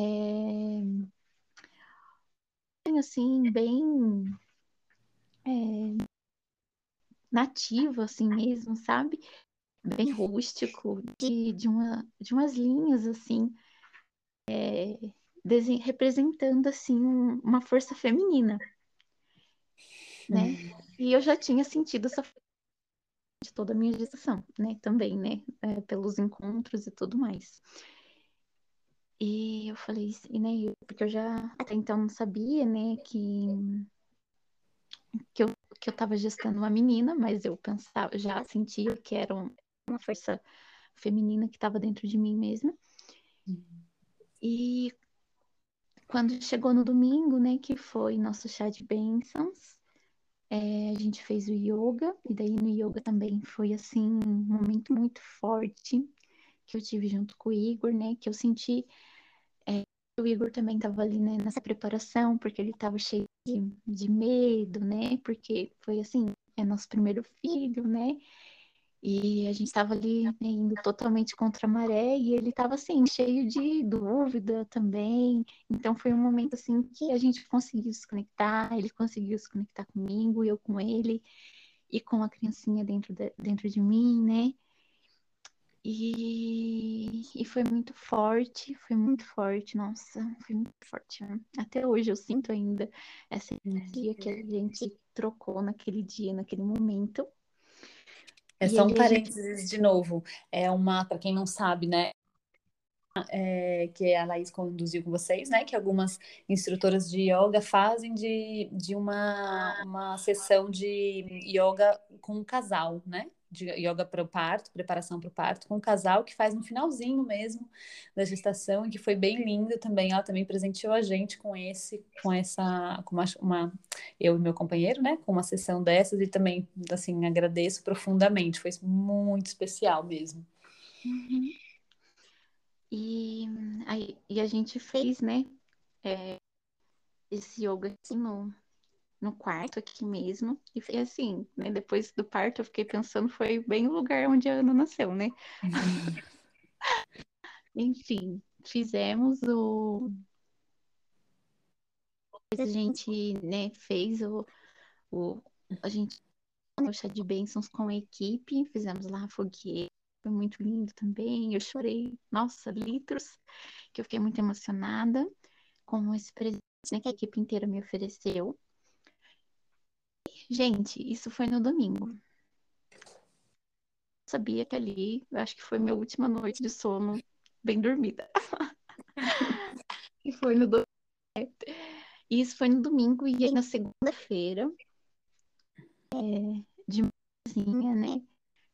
assim, bem é, nativo, assim mesmo, sabe? Bem rústico, de, de, uma, de umas linhas, assim, é, representando, assim, um, uma força feminina, né? Hum. E eu já tinha sentido essa de toda a minha gestação, né? Também, né? É, pelos encontros e tudo mais. E eu falei, e, né? Porque eu já até então não sabia, né? Que que eu, que eu tava gestando uma menina, mas eu pensava, já sentia que era uma força feminina que estava dentro de mim mesma. Uhum. E quando chegou no domingo, né, que foi nosso chá de bênçãos, é, a gente fez o yoga, e daí no yoga também foi assim um momento muito forte que eu tive junto com o Igor, né? Que eu senti é, o Igor também estava ali né, nessa preparação, porque ele estava cheio de, de medo, né? Porque foi assim, é nosso primeiro filho, né? E a gente estava ali né, indo totalmente contra a maré e ele estava assim, cheio de dúvida também. Então foi um momento assim que a gente conseguiu se conectar, ele conseguiu se conectar comigo, eu com ele e com a criancinha dentro de, dentro de mim, né? E, e foi muito forte, foi muito forte, nossa, foi muito forte. Né? Até hoje eu sinto ainda essa energia que a gente trocou naquele dia, naquele momento. É só um parênteses de novo. É uma, para quem não sabe, né? É, que a Laís conduziu com vocês, né? Que algumas instrutoras de yoga fazem de, de uma, uma sessão de yoga com um casal, né? De yoga para o parto, preparação para o parto, com um casal que faz no finalzinho mesmo da gestação e que foi bem lindo também. Ela também presenteou a gente com esse, com essa, com uma, uma, eu e meu companheiro, né, com uma sessão dessas e também, assim, agradeço profundamente. Foi muito especial mesmo. Uhum. E, aí, e a gente fez, né, é, esse yoga assim no, no quarto aqui mesmo. E foi assim, né? Depois do parto eu fiquei pensando, foi bem o lugar onde a Ana nasceu, né? *laughs* enfim, fizemos o. A gente, né, fez o, o. A gente o chá de bênçãos com a equipe, fizemos lá a fogueira, foi muito lindo também. Eu chorei, nossa, litros, que eu fiquei muito emocionada com esse presente né, que a equipe inteira me ofereceu. Gente, isso foi no domingo. Sabia que ali, acho que foi minha última noite de sono bem dormida. *laughs* e foi no domingo. Isso foi no domingo e aí na segunda-feira, é, de manhãzinha, né?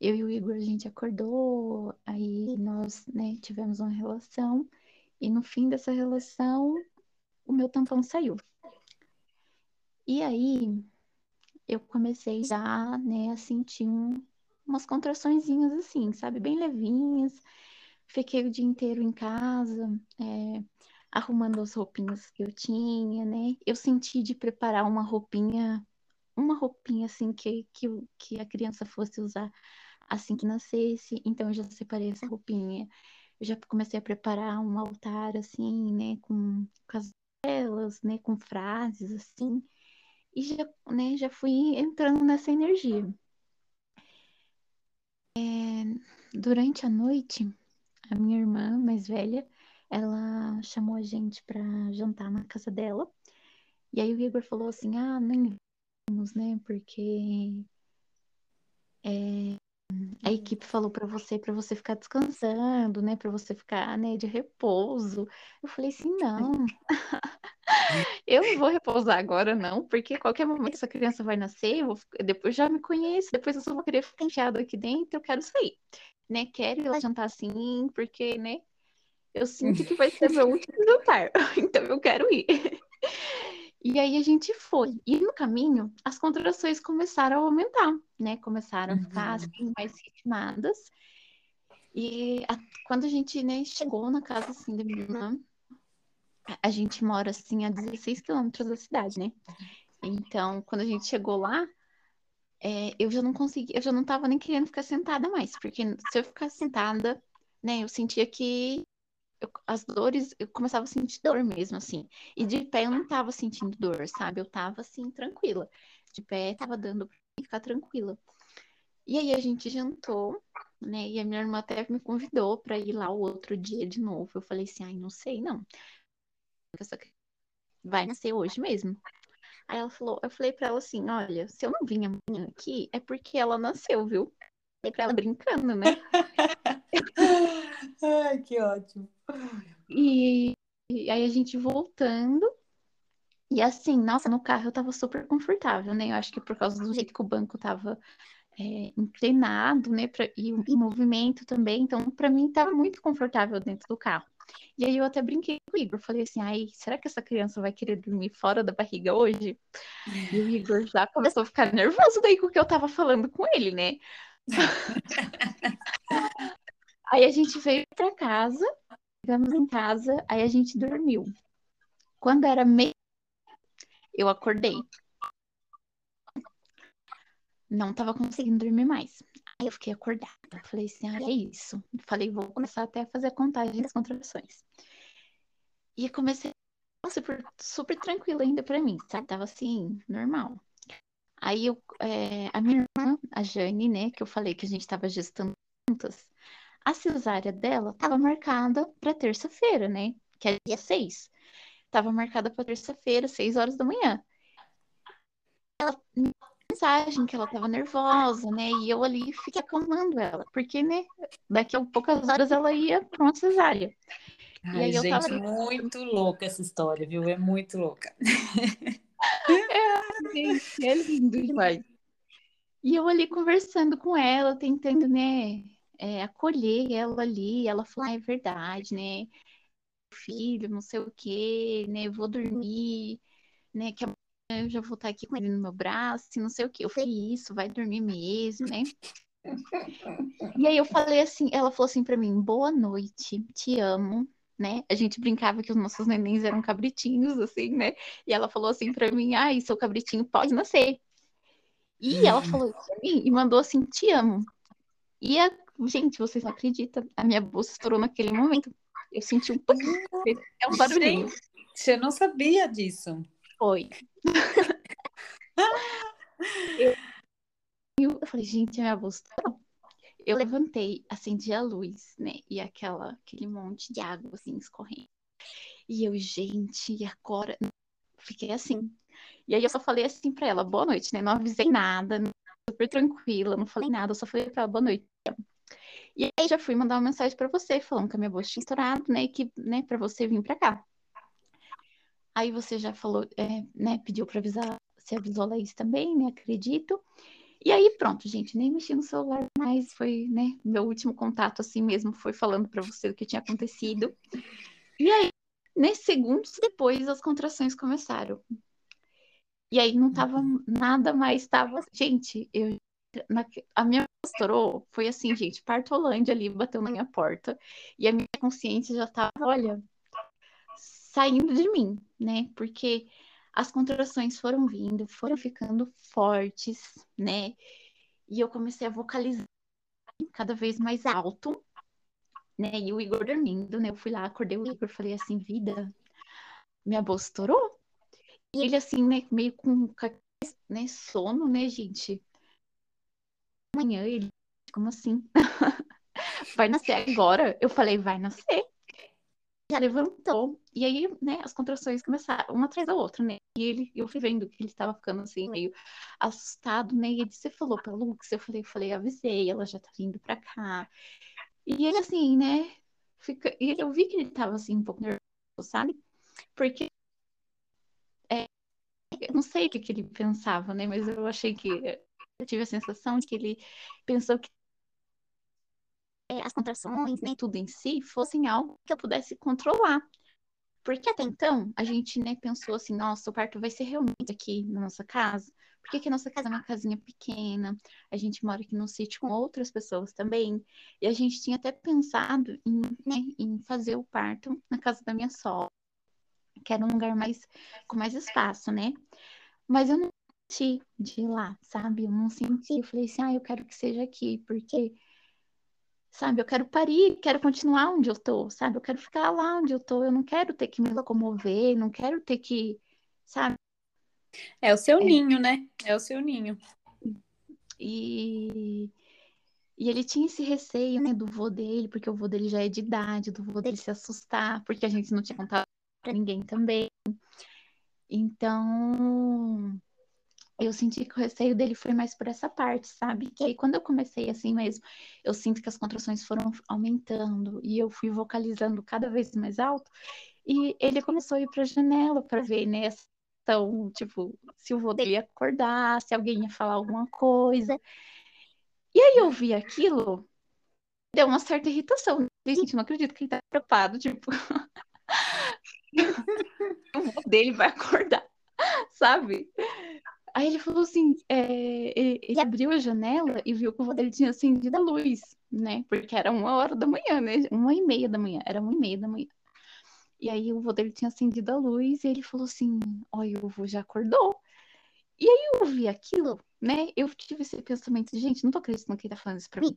Eu e o Igor, a gente acordou, aí nós, né, tivemos uma relação, e no fim dessa relação, o meu tampão saiu. E aí, eu comecei já, né, a sentir um, umas contraçõezinhas assim, sabe, bem levinhas. Fiquei o dia inteiro em casa, é, arrumando as roupinhas que eu tinha, né? Eu senti de preparar uma roupinha, uma roupinha assim que, que, que a criança fosse usar assim que nascesse. Então eu já separei essa roupinha. Eu já comecei a preparar um altar assim, né, com, com as velas, né, com frases assim. E já, né, já fui entrando nessa energia. É, durante a noite, a minha irmã mais velha, ela chamou a gente para jantar na casa dela. E aí o Igor falou assim: "Ah, nem vamos, né? Porque é, a equipe falou para você, para você ficar descansando, né? Para você ficar, né, de repouso. Eu falei assim, não. *laughs* eu não vou repousar agora, não, porque qualquer momento essa criança vai nascer, eu vou, depois já me conheço, depois eu só vou querer ficar enfiado aqui dentro, eu quero sair. Né? Quero ir lá jantar assim, porque, né? Eu sinto que vai ser meu *laughs* último jantar, *laughs* então eu quero ir. E aí a gente foi. E no caminho, as contrações começaram a aumentar, né? Começaram a ficar Uhum. assim, mais ritmadas. E a- quando a gente, né, chegou na casa assim da a- gente mora assim a 16 quilômetros da cidade, né? Então, quando a gente chegou lá, é, eu já não consegui, eu já não tava nem querendo ficar sentada mais, porque se eu ficar sentada, né, eu sentia que eu- as dores, eu começava a sentir dor mesmo, assim. E de pé eu não tava sentindo dor, sabe? Eu tava assim, tranquila. De pé tava dando pra ficar tranquila. E aí a gente jantou, né? E a minha irmã até me convidou pra ir lá o outro dia de novo. Eu falei assim, ai, não sei, não. Essa vai nascer hoje mesmo. Aí ela falou, eu falei pra ela assim, olha, se eu não vim amanhã aqui, é porque ela nasceu, viu? Falei pra ela brincando, né? *laughs* Ai, que ótimo. E, e aí a gente voltando. E assim, nossa, no carro eu tava super confortável, né? Eu acho que por causa do jeito que o banco tava é, inclinado, né? Pra, e o movimento também. Então, pra mim, tava muito confortável dentro do carro. E aí eu até brinquei com o Igor. Falei assim, ai, será que essa criança vai querer dormir fora da barriga hoje? E o Igor já começou a ficar nervoso daí com o que eu tava falando com ele, né? *laughs* Aí a gente veio pra casa, chegamos em casa, aí a gente dormiu. Quando era meio, eu acordei. Não tava conseguindo dormir mais. Aí eu fiquei acordada. Falei assim, ah, é isso. Falei, vou começar até a fazer a contagem das contrações. E comecei, super, super tranquilo ainda pra mim, sabe? Tava assim, normal. Aí eu, é, a minha irmã, a Jane, né, que eu falei que a gente tava gestando juntas, a cesárea dela tava marcada pra terça-feira, né? Que é dia 6. Tava marcada pra terça-feira, 6 horas da manhã. Ela mensagem que ela tava nervosa, né? E eu ali fiquei acalmando ela, porque, né, daqui a poucas horas ela ia pra uma cesárea. Ai, gente, tava- muito louca essa história, viu? É muito louca. *laughs* Gente, é lindo demais. E eu ali conversando com ela, tentando, né, é, acolher ela ali. Ela falou, ah, é verdade, né? Filho, não sei o quê, né? Vou dormir, né? Que eu já vou estar aqui com ele no meu braço, e não sei o quê. Eu falei, isso, vai dormir mesmo, né? E aí eu falei assim, ela falou assim pra mim, boa noite, te amo, né? A gente brincava que os nossos nenéns eram cabritinhos, assim, né? E ela falou assim pra mim, ai, seu cabritinho pode nascer. E ela falou isso pra mim e mandou assim, te amo. E a... gente, vocês não acreditam, a minha bolsa estourou naquele momento. Eu senti um pouquinho. É um barulhinho. Gente, eu não sabia disso. Foi. *laughs* eu, eu falei, gente, minha voz Eu levantei, acendi a luz, né? E aquela, aquele monte de água assim escorrendo. E eu, gente, e agora? Fiquei assim. E aí eu só falei assim pra ela, boa noite, né? Não avisei nada, super tranquila, não falei nada, eu só falei pra ela, boa noite. E aí já fui mandar uma mensagem para você, falando que a minha bolsa tinha estourado, né? E que, né, para você vir para cá. Aí você já falou, é, né, pediu para avisar, você avisou a Laís também, né? Acredito. E aí, pronto, gente, nem mexi no celular mais, foi, né, meu último contato assim mesmo, foi falando para você o que tinha acontecido. E aí, nesses segundos depois, as contrações começaram. E aí não tava nada mais, tava, gente, eu na, a minha estourou, foi assim, gente, Partolândia ali bateu na minha porta e a minha consciência já tava, olha, saindo de mim, né? Porque as contrações foram vindo, foram ficando fortes, né? E eu comecei a vocalizar cada vez mais alto, né? E o Igor dormindo, né? Eu fui lá, acordei o Igor, falei assim, vida, minha bolsa estourou. E ele assim, né, meio com né, sono, né, gente? Amanhã ele, como assim? *laughs* vai nascer agora? Eu falei, vai nascer. Já levantou. E aí, né, as contrações começaram, uma atrás da outra, né? E ele, eu fui vendo que ele estava ficando assim, meio assustado, né? E ele, você falou pra Lux? Eu falei, eu falei, avisei, ela já tá vindo pra cá. E ele, assim, né? Fica... E eu vi que ele tava, assim, um pouco nervoso, sabe? Porque. É... Eu não sei o que, que ele pensava, né? Mas eu achei que. Eu tive a sensação que ele pensou que é, as contrações, nem tudo em si, fossem algo que eu pudesse controlar. Porque até então, a gente né, pensou assim, nossa, o parto vai ser realmente aqui na nossa casa. Porque aqui a nossa casa é uma casinha pequena, a gente mora aqui num sítio com outras pessoas também. E a gente tinha até pensado em, né, em fazer o parto na casa da minha sogra, que era um lugar mais com mais espaço, né? Mas eu não senti de ir lá, sabe? Eu não senti, eu falei assim, ah, eu quero que seja aqui, porque sabe? Eu quero parir, quero continuar onde eu tô, sabe? Eu quero ficar lá onde eu tô, eu não quero ter que me locomover, não quero ter que, sabe? É o seu é. ninho, né? É o seu ninho. E, e ele tinha esse receio, né, do vô dele, porque o vô dele já é de idade, do vô dele se assustar, porque a gente não tinha contado pra ninguém também. Então, eu senti que o receio dele foi mais por essa parte, sabe? Que aí quando eu comecei assim mesmo, eu sinto que as contrações foram aumentando e eu fui vocalizando cada vez mais alto e ele começou a ir para a janela para ver, né? Então, tipo, se o vô dele ia acordar, se alguém ia falar alguma coisa. E aí eu vi aquilo, deu uma certa irritação. Gente, não acredito que ele tá preocupado, tipo. *laughs* o vô dele vai acordar, sabe? Aí ele falou assim, é, ele, ele, abriu a janela e viu que o vô dele tinha acendido a luz, né? Porque era uma hora da manhã, né? Uma e meia da manhã, era uma e meia da manhã. E aí o vô dele tinha acendido a luz e ele falou assim, olha, o vô já acordou. E aí eu vi aquilo, né? Eu tive esse pensamento, gente, não tô acreditando que ele tá falando isso pra mim.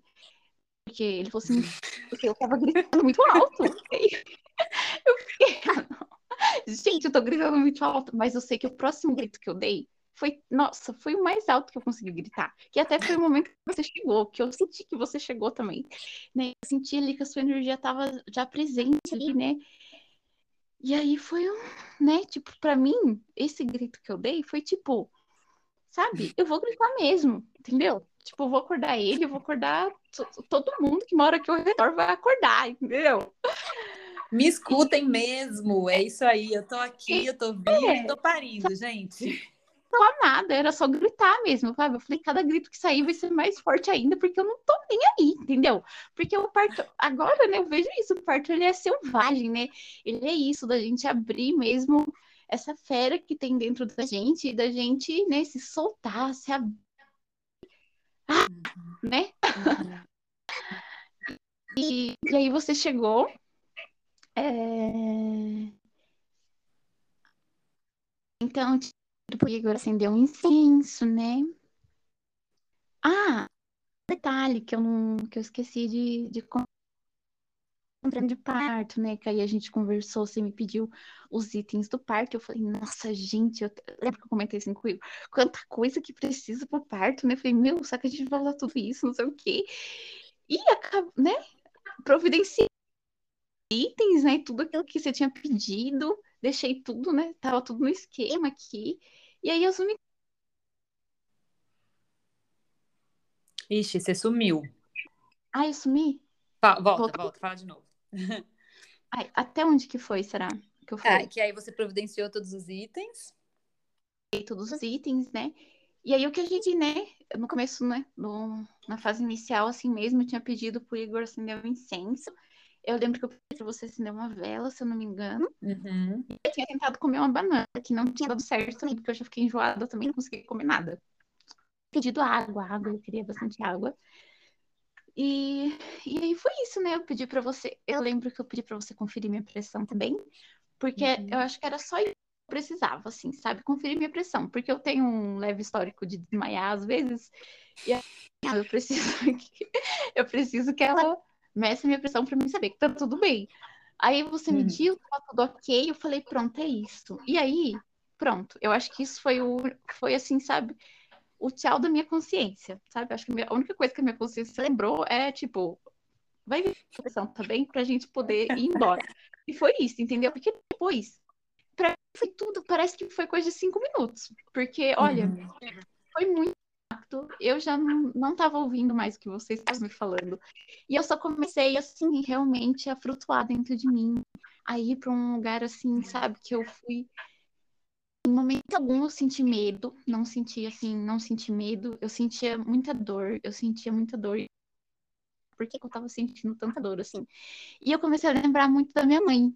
Porque ele falou assim, porque eu tava gritando muito alto. *laughs* eu fiquei. *laughs* Gente, eu tô gritando muito alto, mas eu sei que o próximo grito que eu dei foi, nossa, foi o mais alto que eu consegui gritar. Que até foi o momento que você chegou, que eu senti que você chegou também. Né? Eu senti ali que a sua energia estava já presente ali, né? E aí foi um, né, tipo, para mim, esse grito que eu dei foi tipo, sabe, eu vou gritar mesmo, entendeu? Tipo, eu vou acordar ele, eu vou acordar todo mundo que mora aqui ao redor vai acordar, entendeu? Me escutem mesmo, é isso aí. Eu tô aqui, eu tô vindo, é, tô parindo, gente falar nada, era só gritar mesmo, sabe? Eu falei, cada grito que sair vai ser mais forte ainda, porque eu não tô nem aí, entendeu? Porque o parto, agora, né, eu vejo isso, o parto, ele é selvagem, né? Ele é isso, da gente abrir mesmo essa fera que tem dentro da gente, da gente, né, se soltar, se abrir, ah, né? *laughs* e, e aí você chegou, é... Então, porque agora acendeu um incenso, né? Ah, detalhe que eu não que eu esqueci de, de de parto, né? Que aí a gente conversou, você me pediu os itens do parto. Eu falei, nossa, gente, eu lembro que eu comentei assim comigo, quanta coisa que precisa para parto, né? Eu falei, meu, será que a gente vai falar tudo isso, não sei o quê. E acabou, né? Providenciei itens, né? Tudo aquilo que você tinha pedido, deixei tudo, né? Tava tudo no esquema aqui. E aí as únicas. Ixi, você sumiu. Ah, eu sumi? volta, volta, volta, fala de novo. *laughs* Ai, até onde que foi, será? Que eu fui? Ah, que aí você providenciou todos os itens. Todos os itens, né? E aí o que a gente, né, no começo, né, no, na fase inicial, assim mesmo, eu tinha pedido pro Igor acender o um incenso. Eu lembro que eu pedi pra você acender uma vela, se eu não me engano. Uhum. E eu tinha tentado comer uma banana, que não tinha dado certo também, porque eu já fiquei enjoada também, não consegui comer nada. Pedido água, água, eu queria bastante água. E, e aí foi isso, né? Eu pedi para você. Eu lembro que eu pedi para você conferir minha pressão também, porque uhum. eu acho que era só isso que eu precisava, assim, sabe? Conferir minha pressão, porque eu tenho um leve histórico de desmaiar às vezes, e eu *laughs* preciso que, eu preciso que ela meça minha pressão para mim saber que tá tudo bem. Aí você uhum. mediu, tava tudo ok, eu falei, pronto, é isso. E aí, pronto, eu acho que isso foi o foi assim, sabe? o tchau da minha consciência, sabe? Acho que a única coisa que a minha consciência lembrou é, tipo, vai vir a pressão também pra gente poder ir embora. e foi isso, entendeu? Porque depois, pra mim foi tudo, parece que foi coisa de cinco minutos. Porque, olha, uhum. foi muito rápido. Eu já não, não tava ouvindo mais o que vocês estavam me falando. E eu só comecei, assim, realmente a flutuar dentro de mim. A ir pra um lugar, assim, sabe? Que eu fui em momento algum eu senti medo, não senti assim, não senti medo, eu sentia muita dor, eu sentia muita dor. Por que, que eu tava sentindo tanta dor assim? E eu comecei a lembrar muito da minha mãe.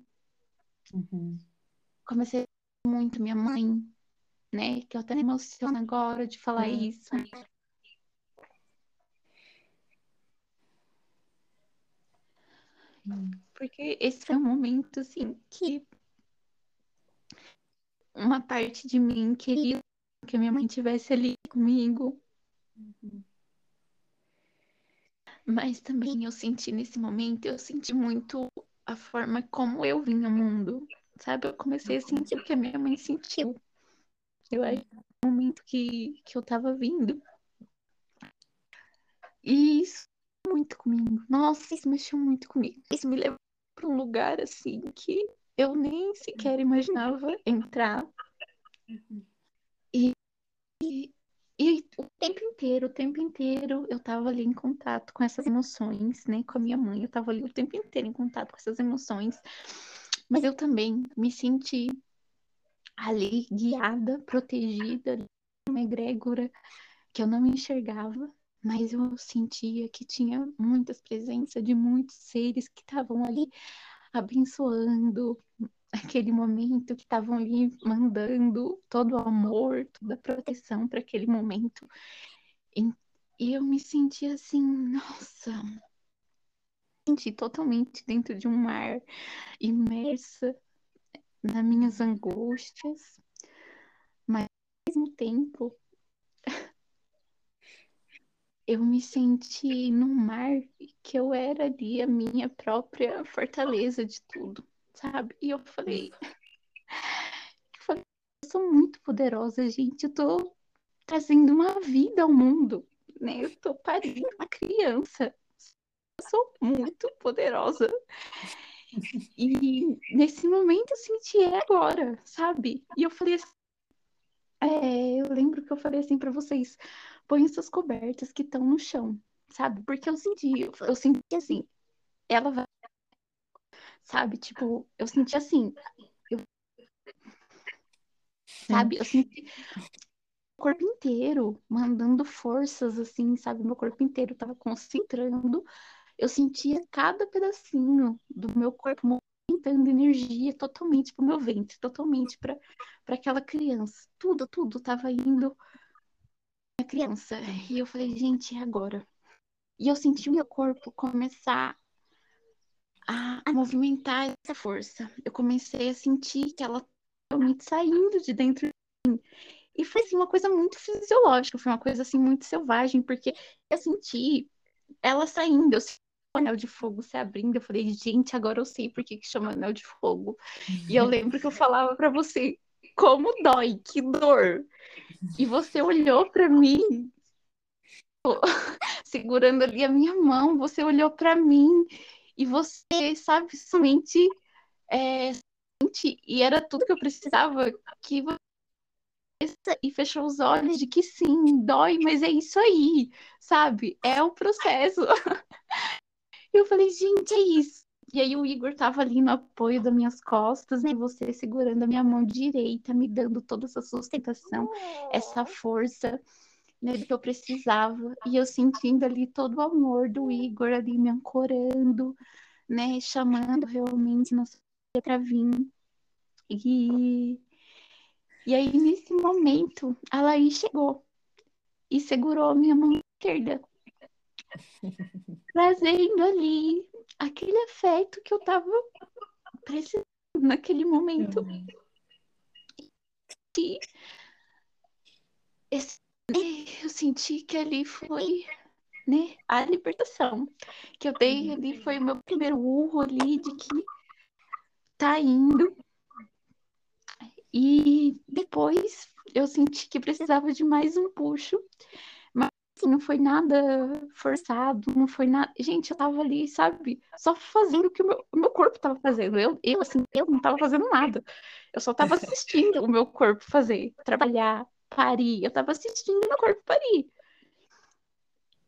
Uhum. Comecei a muito minha mãe, né? Que eu até me emociono agora de falar uhum. isso. Porque esse foi um momento, assim, que uma parte de mim queria que a minha mãe tivesse ali comigo. Uhum. Mas também eu senti nesse momento, eu senti muito a forma como eu vim ao mundo, sabe? Eu comecei a sentir o que a minha mãe sentiu. Eu acho que o momento que, que eu tava vindo. E isso muito comigo. Nossa, isso mexeu muito comigo. Isso me levou para um lugar assim que eu nem sequer imaginava entrar. E, e, e, o tempo inteiro, o tempo inteiro, eu tava ali em contato com essas emoções, né? Com a minha mãe, eu tava ali o tempo inteiro em contato com essas emoções. Mas eu também me senti ali guiada, protegida, uma egrégora que eu não enxergava, mas eu sentia que tinha muitas presenças de muitos seres que estavam ali abençoando aquele momento que estavam ali mandando todo o amor, toda a proteção para aquele momento. E, eu me senti assim, nossa, senti totalmente dentro de um mar, imersa nas minhas angústias, mas ao mesmo tempo *laughs* eu me senti num mar que eu era ali a minha própria fortaleza de tudo, sabe? E eu falei, *laughs* eu falei, eu sou muito poderosa, gente, eu tô trazendo uma vida ao mundo, né? Eu tô parindo uma criança. Eu sou muito poderosa. E nesse momento eu senti é agora, sabe? E eu falei assim, é, eu lembro que eu falei assim para vocês, põe essas cobertas que estão no chão, sabe? Porque eu senti, eu, eu senti assim, ela vai, sabe? Tipo, eu senti assim, eu, sabe? Eu senti o corpo inteiro mandando forças, assim, sabe? Meu corpo inteiro tava concentrando. Eu sentia cada pedacinho do meu corpo movimentando energia totalmente pro meu ventre, totalmente para aquela criança. Tudo, tudo tava indo a criança. E eu falei, gente, é agora. E eu senti o meu corpo começar a, a movimentar essa força. Eu comecei a sentir que ela realmente saindo de dentro de mim. E foi assim, uma coisa muito fisiológica, foi uma coisa assim muito selvagem, porque eu senti ela saindo, eu senti anel de fogo se abrindo. Eu falei, gente, agora eu sei por que, que chama anel de fogo. E eu lembro que eu falava para você, como dói, que dor. E você olhou para mim, *laughs* segurando ali a minha mão, você olhou para mim e você, sabe, somente é, e era tudo que eu precisava que você e fechou os olhos de que sim, dói, mas é isso aí, sabe? É o processo. *laughs* Eu falei, gente, é isso. E aí o Igor tava ali no apoio das minhas costas, né? Você segurando a minha mão direita, me dando toda essa sustentação, essa força, né, que eu precisava. E eu sentindo ali todo o amor do Igor ali me ancorando, né? Chamando realmente nossa para vir. E, e aí, nesse momento, a Laís chegou e segurou a minha mão esquerda, trazendo ali aquele afeto que eu estava precisando naquele momento. E esse, eu senti que ali foi né, a libertação. Que eu dei ali foi o meu primeiro urro ali de que tá indo. E depois eu senti que precisava de mais um puxo. Assim, não foi nada forçado, não foi nada. Gente, eu tava ali, sabe, só fazendo o que o meu, o meu corpo tava fazendo. Eu, eu, assim, eu não tava fazendo nada. Eu só tava assistindo o meu corpo fazer, trabalhar, parir. Eu tava assistindo o meu corpo parir.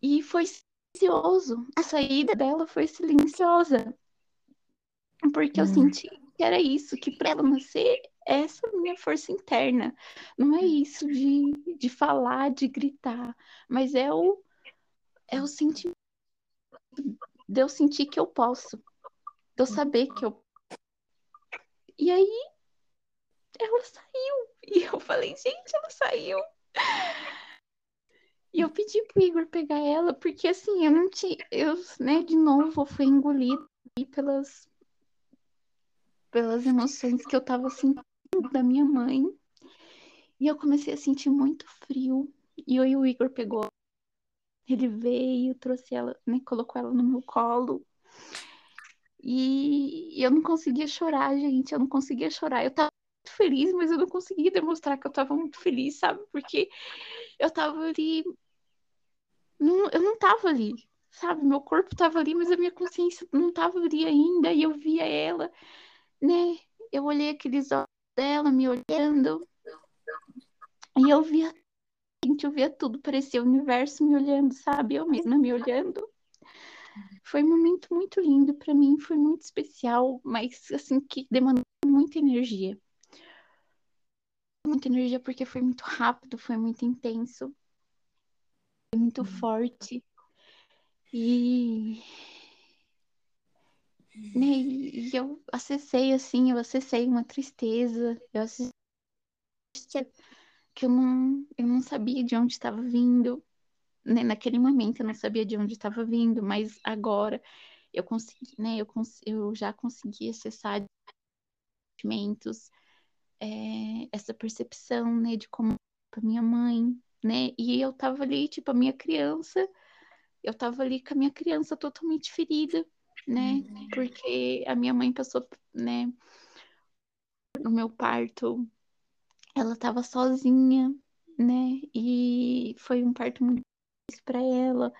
E foi silencioso. A saída dela foi silenciosa. Porque eu hum. senti que era isso, que para ela nascer, essa minha força interna. Não é isso de, de falar, de gritar, mas é o, é o sentimento de eu sentir que eu posso, de eu saber que eu. E aí, ela saiu. *laughs* E eu falei, gente, ela saiu. E eu pedi pro Igor pegar ela, porque assim, eu não tinha. Eu, né, de novo, fui engolida pelas, pelas emoções que eu tava sentindo da minha mãe. E eu comecei a sentir muito frio. E aí o Igor pegou. Ele veio, trouxe ela, né, colocou ela no meu colo. E eu não conseguia chorar, gente. Eu não conseguia chorar. Eu tava muito feliz, mas eu não conseguia demonstrar que eu tava muito feliz, sabe? Porque eu tava ali. Não, eu não tava ali, sabe? Meu corpo tava ali, mas a minha consciência não tava ali ainda. E eu via ela né? Eu olhei aqueles olhos dela me olhando e eu via, gente, eu via tudo, parecia o universo me olhando, sabe? Eu mesma me olhando. Foi um momento muito lindo para mim, foi muito especial, mas assim que demandou muita energia. Muita energia porque foi muito rápido, foi muito intenso, foi muito uhum. forte. E né? E eu acessei assim, eu acessei uma tristeza, eu acessei que eu não, eu não sabia de onde estava vindo. Né? Naquele momento eu não sabia de onde estava vindo, mas agora eu consegui, né? Eu, cons eu já consegui acessar sentimentos, é, essa percepção, né, de como a minha mãe, né? E eu tava ali, tipo, a minha criança, eu tava ali com a minha criança totalmente ferida, né? Porque a minha mãe passou, né, no meu parto, ela estava sozinha, né? E foi um parto muito difícil para ela,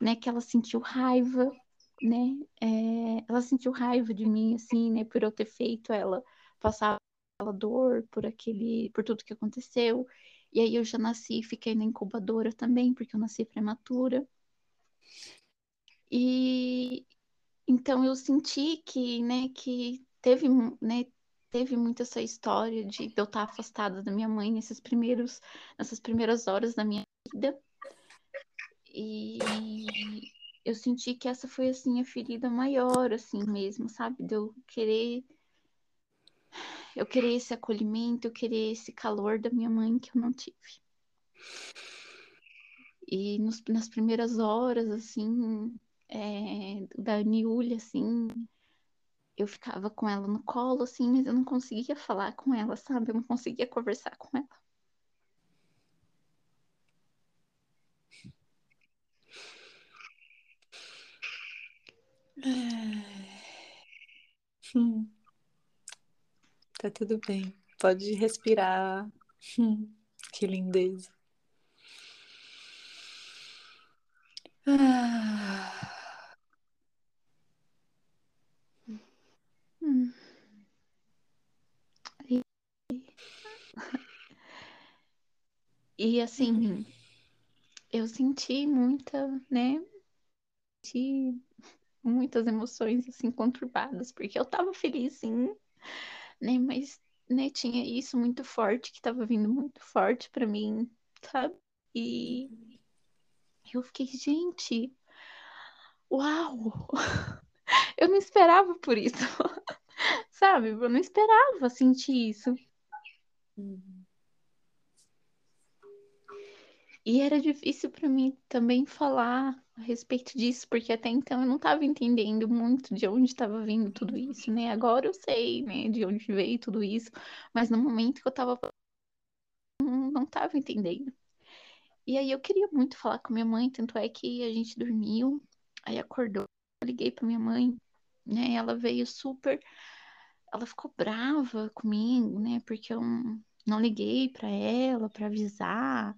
né? Que ela sentiu raiva, né? É, ela sentiu raiva de mim, assim, né? Por eu ter feito ela passar aquela dor por aquele, por tudo que aconteceu. E aí eu já nasci, fiquei na incubadora também, porque eu nasci prematura. E, então eu senti que, né, que teve, né, teve muito essa história de eu estar afastada da minha mãe nesses primeiros, nessas primeiras horas da minha vida. E eu senti que essa foi assim a ferida maior assim mesmo, sabe? De eu querer eu querer esse acolhimento, eu querer esse calor da minha mãe que eu não tive. E nos, nas primeiras horas, assim, é, da Niúlia, assim, eu ficava com ela no colo, assim, mas eu não conseguia falar com ela, sabe? Eu não conseguia conversar com ela. Hum. Tá tudo bem. Pode respirar. Hum. Que lindeza. Ah. Hum. E... e assim, eu senti muita, né? Senti muitas emoções assim conturbadas, porque eu tava feliz sim, né? Mas né, tinha isso muito forte que tava vindo muito forte para mim, sabe? E eu fiquei, gente, uau! *laughs* Eu não esperava por isso. *laughs* Sabe? Eu não esperava sentir isso. Uhum. E era difícil para mim também falar a respeito disso, porque até então eu não estava entendendo muito de onde estava vindo tudo isso, né? Agora eu sei, né, de onde veio tudo isso, mas no momento que eu estava não estava entendendo. E aí eu queria muito falar com minha mãe, tanto é que a gente dormiu, aí acordou, liguei para minha mãe, né? Ela veio super, ela ficou brava comigo, né? Porque eu não liguei para ela para avisar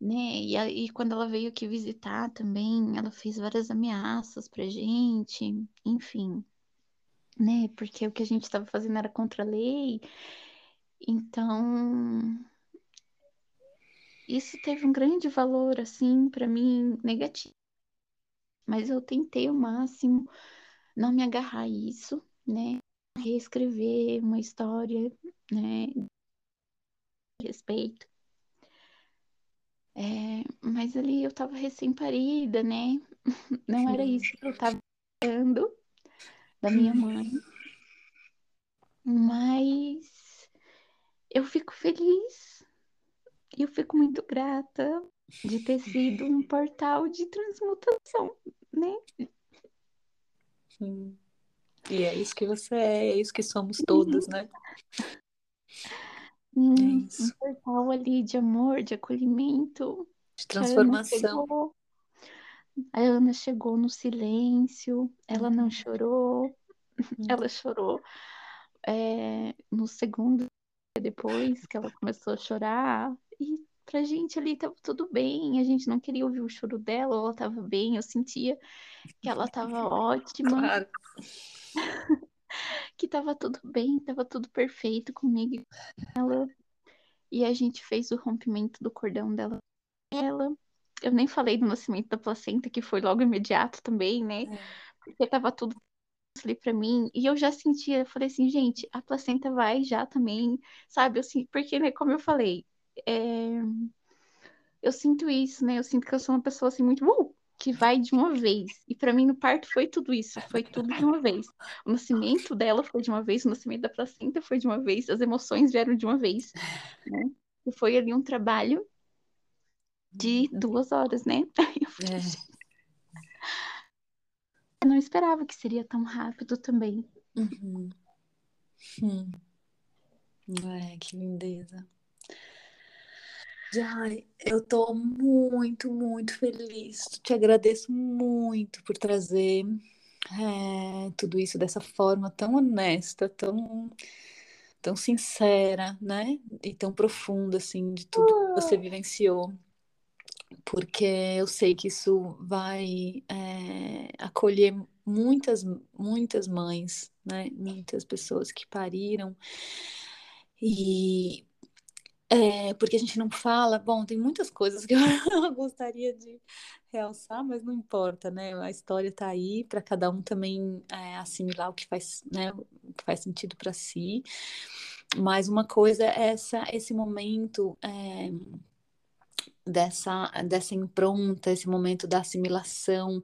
né? E aí, quando ela veio aqui visitar também, ela fez várias ameaças pra gente, enfim, né? Porque o que a gente estava fazendo era contra a lei. Então, isso teve um grande valor, assim, para mim, negativo. Mas eu tentei o máximo não me agarrar a isso, né? Reescrever uma história, né? Respeito. É, mas ali eu tava recém-parida, né? *laughs* Não era isso que eu tava esperando da minha mãe. Mas eu fico feliz. E eu fico muito grata de ter sido um portal de transmutação, né? Sim. E é isso que você é, é isso que somos todas, né? *laughs* Um, é um portal ali de amor, de acolhimento. De transformação. A Ana chegou no silêncio, ela não uhum. chorou, *laughs* uhum. ela chorou é, no segundo depois que ela começou a chorar. E pra gente ali tava tudo bem, a gente não queria ouvir o choro dela, ela tava bem, eu sentia que ela tava *laughs* ótima. Claro. *laughs* *laughs* que tava tudo bem, tava tudo perfeito comigo ela. E a gente fez o rompimento do cordão dela. Ela. Eu nem falei do nascimento da placenta, que foi logo imediato também, né? É. Porque tava tudo ali para mim e eu já sentia, eu falei assim, gente, a placenta vai já também, sabe? Assim, porque, né, como eu falei, é... eu sinto isso, né? Eu sinto que eu sou uma pessoa assim muito uh, que vai de uma vez. E para mim no parto foi tudo isso, foi tudo de uma vez. O nascimento dela foi de uma vez, o nascimento da placenta foi de uma vez, as emoções vieram de uma vez, né? E foi ali um trabalho de duas horas, né? *laughs* É. Eu não esperava que seria tão rápido também. Uhum. Hum. É, que lindeza. Jai, eu tô muito, muito feliz. Te agradeço muito por trazer é, tudo isso dessa forma tão honesta, tão, tão sincera, né? E tão profunda, assim, de tudo que você vivenciou. Porque eu sei que isso vai é, acolher muitas, muitas mães, né? Muitas pessoas que pariram. E é, porque a gente não fala, bom, tem muitas coisas que *laughs* eu gostaria de realçar, mas não importa, né? A história está aí para cada um também é, assimilar o que faz, né, o que faz sentido para si. Mas uma coisa é essa, esse momento é, dessa, dessa impronta, esse momento da assimilação,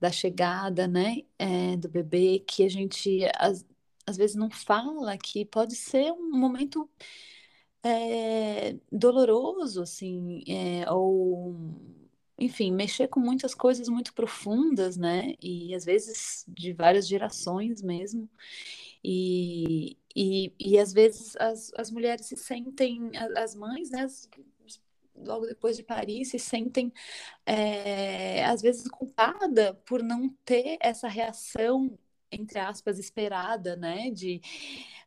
da chegada, né, é, do bebê, que a gente às, às vezes não fala, que pode ser um momento é, doloroso, assim, é, ou, enfim, mexer com muitas coisas muito profundas, né? E às vezes de várias gerações mesmo. E, e, e às vezes as, as mulheres se sentem, as mães, né? As, logo depois de parir se sentem é, às vezes culpada por não ter essa reação entre aspas esperada, né, de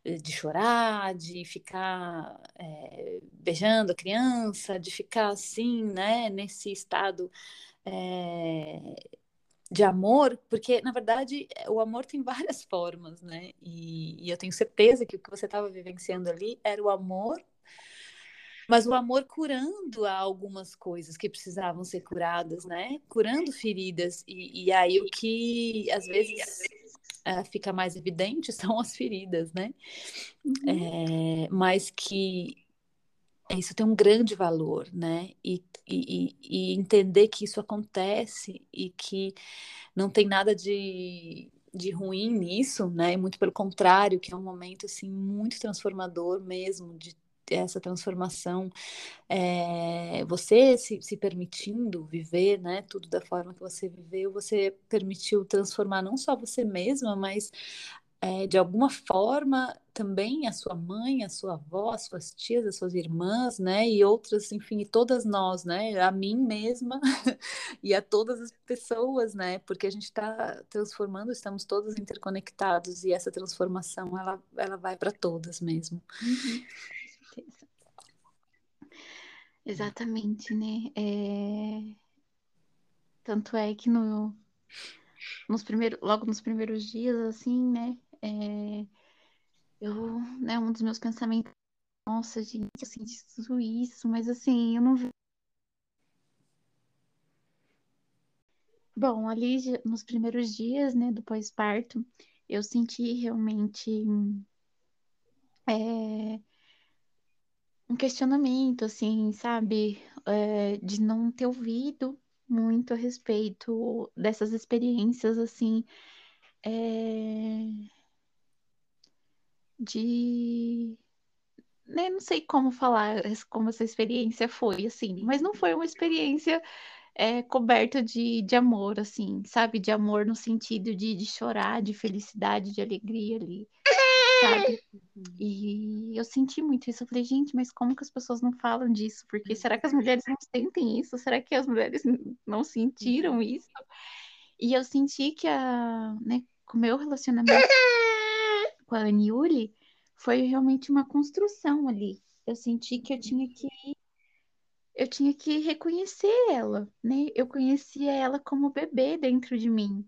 de chorar, de ficar é, beijando a criança, de ficar assim, né, nesse estado é, de amor, porque na verdade o amor tem *laughs* várias formas, né? E, e eu tenho certeza que o que você estava vivenciando ali era o amor, mas o amor curando algumas coisas que precisavam ser curadas, né? Curando feridas. E, e aí o que às vezes é, fica mais evidente *laughs* são as feridas, né? Uhum. É, mas que isso tem um grande valor, né? E, e, e, entender que isso acontece e que não tem nada de, de ruim nisso, né? Muito pelo contrário, que é um momento assim muito transformador mesmo de essa transformação, é, você se, se permitindo viver, né, tudo da forma que você viveu, você permitiu transformar não só você mesma, mas é, de alguma forma também a sua mãe, a sua avó, as suas tias, as suas irmãs, né, e outras, enfim, todas nós, né, a mim mesma *laughs* e a todas as pessoas, né, porque a gente está transformando, estamos todos interconectados e essa transformação ela, ela vai para todas mesmo. Uhum. Exatamente, né? É... Tanto é que no, nos primeiros, logo nos primeiros dias, assim, né? É... Eu, né, um dos meus pensamentos, nossa, gente, eu senti tudo isso, mas assim, eu não vi. Bom, ali nos primeiros dias, né, do pós-parto, eu senti realmente é, um questionamento, assim, sabe? É, de não ter ouvido muito a respeito dessas experiências, assim, é, de. Né, não sei como falar como essa experiência foi, assim, mas não foi uma experiência é, coberta de, de amor, assim, sabe? De amor no sentido de, de chorar, de felicidade, de alegria ali sabe? E eu senti muito isso. Eu falei, gente, mas como que as pessoas não falam disso? Porque será que as mulheres não sentem isso? Será que as mulheres não sentiram isso? E eu senti que a, né, com o meu relacionamento *laughs* com a Aniuli foi realmente uma construção ali. Eu senti que eu tinha que eu tinha que reconhecer ela, né? Eu conhecia ela como bebê dentro de mim.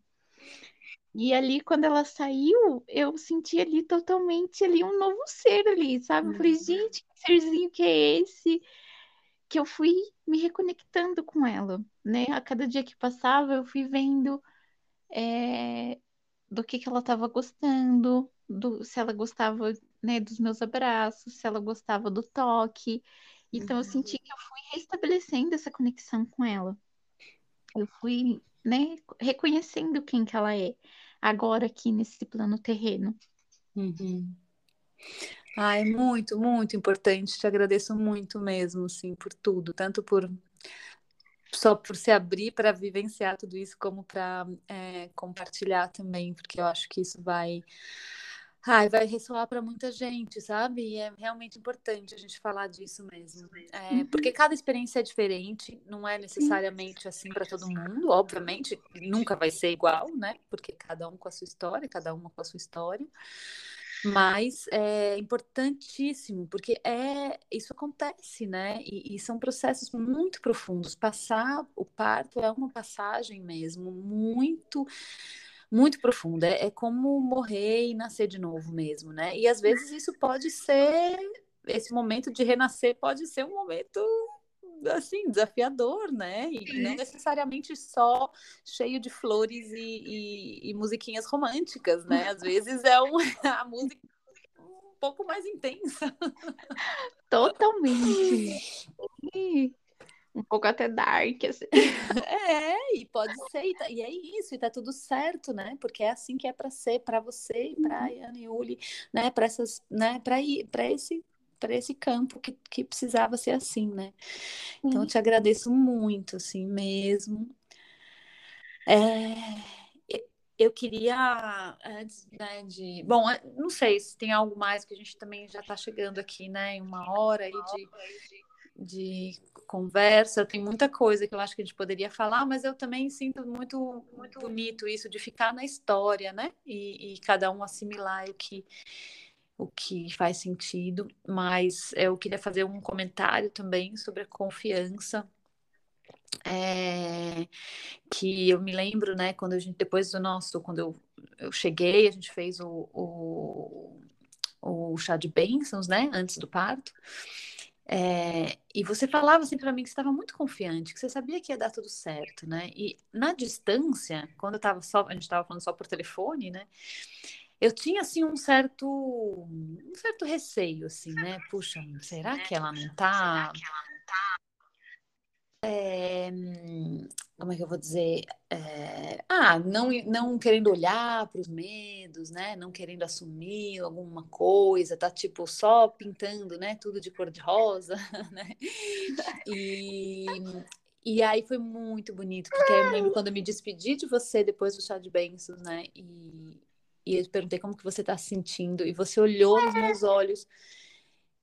E ali, quando ela saiu, eu senti ali totalmente ali um novo ser ali, sabe? Eu falei, uhum. gente, que serzinho que é esse? Que eu fui me reconectando com ela, né? A cada dia que passava, eu fui vendo é, do que, que ela estava gostando, do, se ela gostava, né, dos meus abraços, se ela gostava do toque. Então, eu senti que eu fui restabelecendo essa conexão com ela. Eu fui, né, reconhecendo quem que ela é agora aqui nesse plano terreno. Uhum. Ah, é muito, muito importante. Te agradeço muito mesmo, sim, por tudo, tanto por só por se abrir para vivenciar tudo isso, como para é, compartilhar também, porque eu acho que isso vai Ai, vai ressoar para muita gente, sabe? E é realmente importante a gente falar disso mesmo. É, uhum. Porque cada experiência é diferente, não é necessariamente assim para todo mundo, obviamente, nunca vai ser igual, né? Porque cada um com a sua história, cada uma com a sua história. Mas é importantíssimo, porque é isso acontece, né? E, e, são processos muito profundos. Passar o parto é uma passagem mesmo, muito muito profunda. É, é como morrer e nascer de novo mesmo, né? E às vezes isso pode ser, esse momento de renascer pode ser um momento assim, desafiador, né? E não necessariamente só cheio de flores e, e, e musiquinhas românticas, né? Às vezes é um, *laughs* a música um pouco mais intensa. Totalmente *laughs* um pouco até dark, assim. É, e pode ser, e, tá, e, é isso, e tá tudo certo, né? Porque é assim que é para ser, para você e para uhum. Ana e Uli, né? Para essas, né? Para ir, para esse para esse campo que, que precisava ser assim, né? Então, eu te agradeço muito, assim, mesmo. É, eu queria, antes né, de. Bom, não sei se tem algo mais que a gente também já está chegando aqui, né? Em uma hora aí de de conversa, tem muita coisa que eu acho que a gente poderia falar, mas eu também sinto muito, muito bonito isso de ficar na história, né? E, e cada um assimilar o que, o que faz sentido. Mas eu queria fazer um comentário também sobre a confiança. É, que eu me lembro, né, quando a gente, depois do nosso, quando eu, eu cheguei, a gente fez o, o, o chá de bênçãos, né, antes do parto, é, e você falava assim para mim que você estava muito confiante, que você sabia que ia dar tudo certo, né? E na distância, quando eu tava só, a gente estava falando só por telefone, né? Eu tinha assim um certo um certo receio assim, né? Puxa, será que ela não tá é, como é que eu vou dizer? É, ah, não, não querendo olhar para os medos, né? Não querendo assumir alguma coisa, tá tipo só pintando, né? Tudo de cor de rosa, *laughs* né? E, e aí foi muito bonito, porque eu lembro quando eu me despedi de você depois do chá de bênçãos, né? E, e eu perguntei como que você está se sentindo, e você olhou nos meus olhos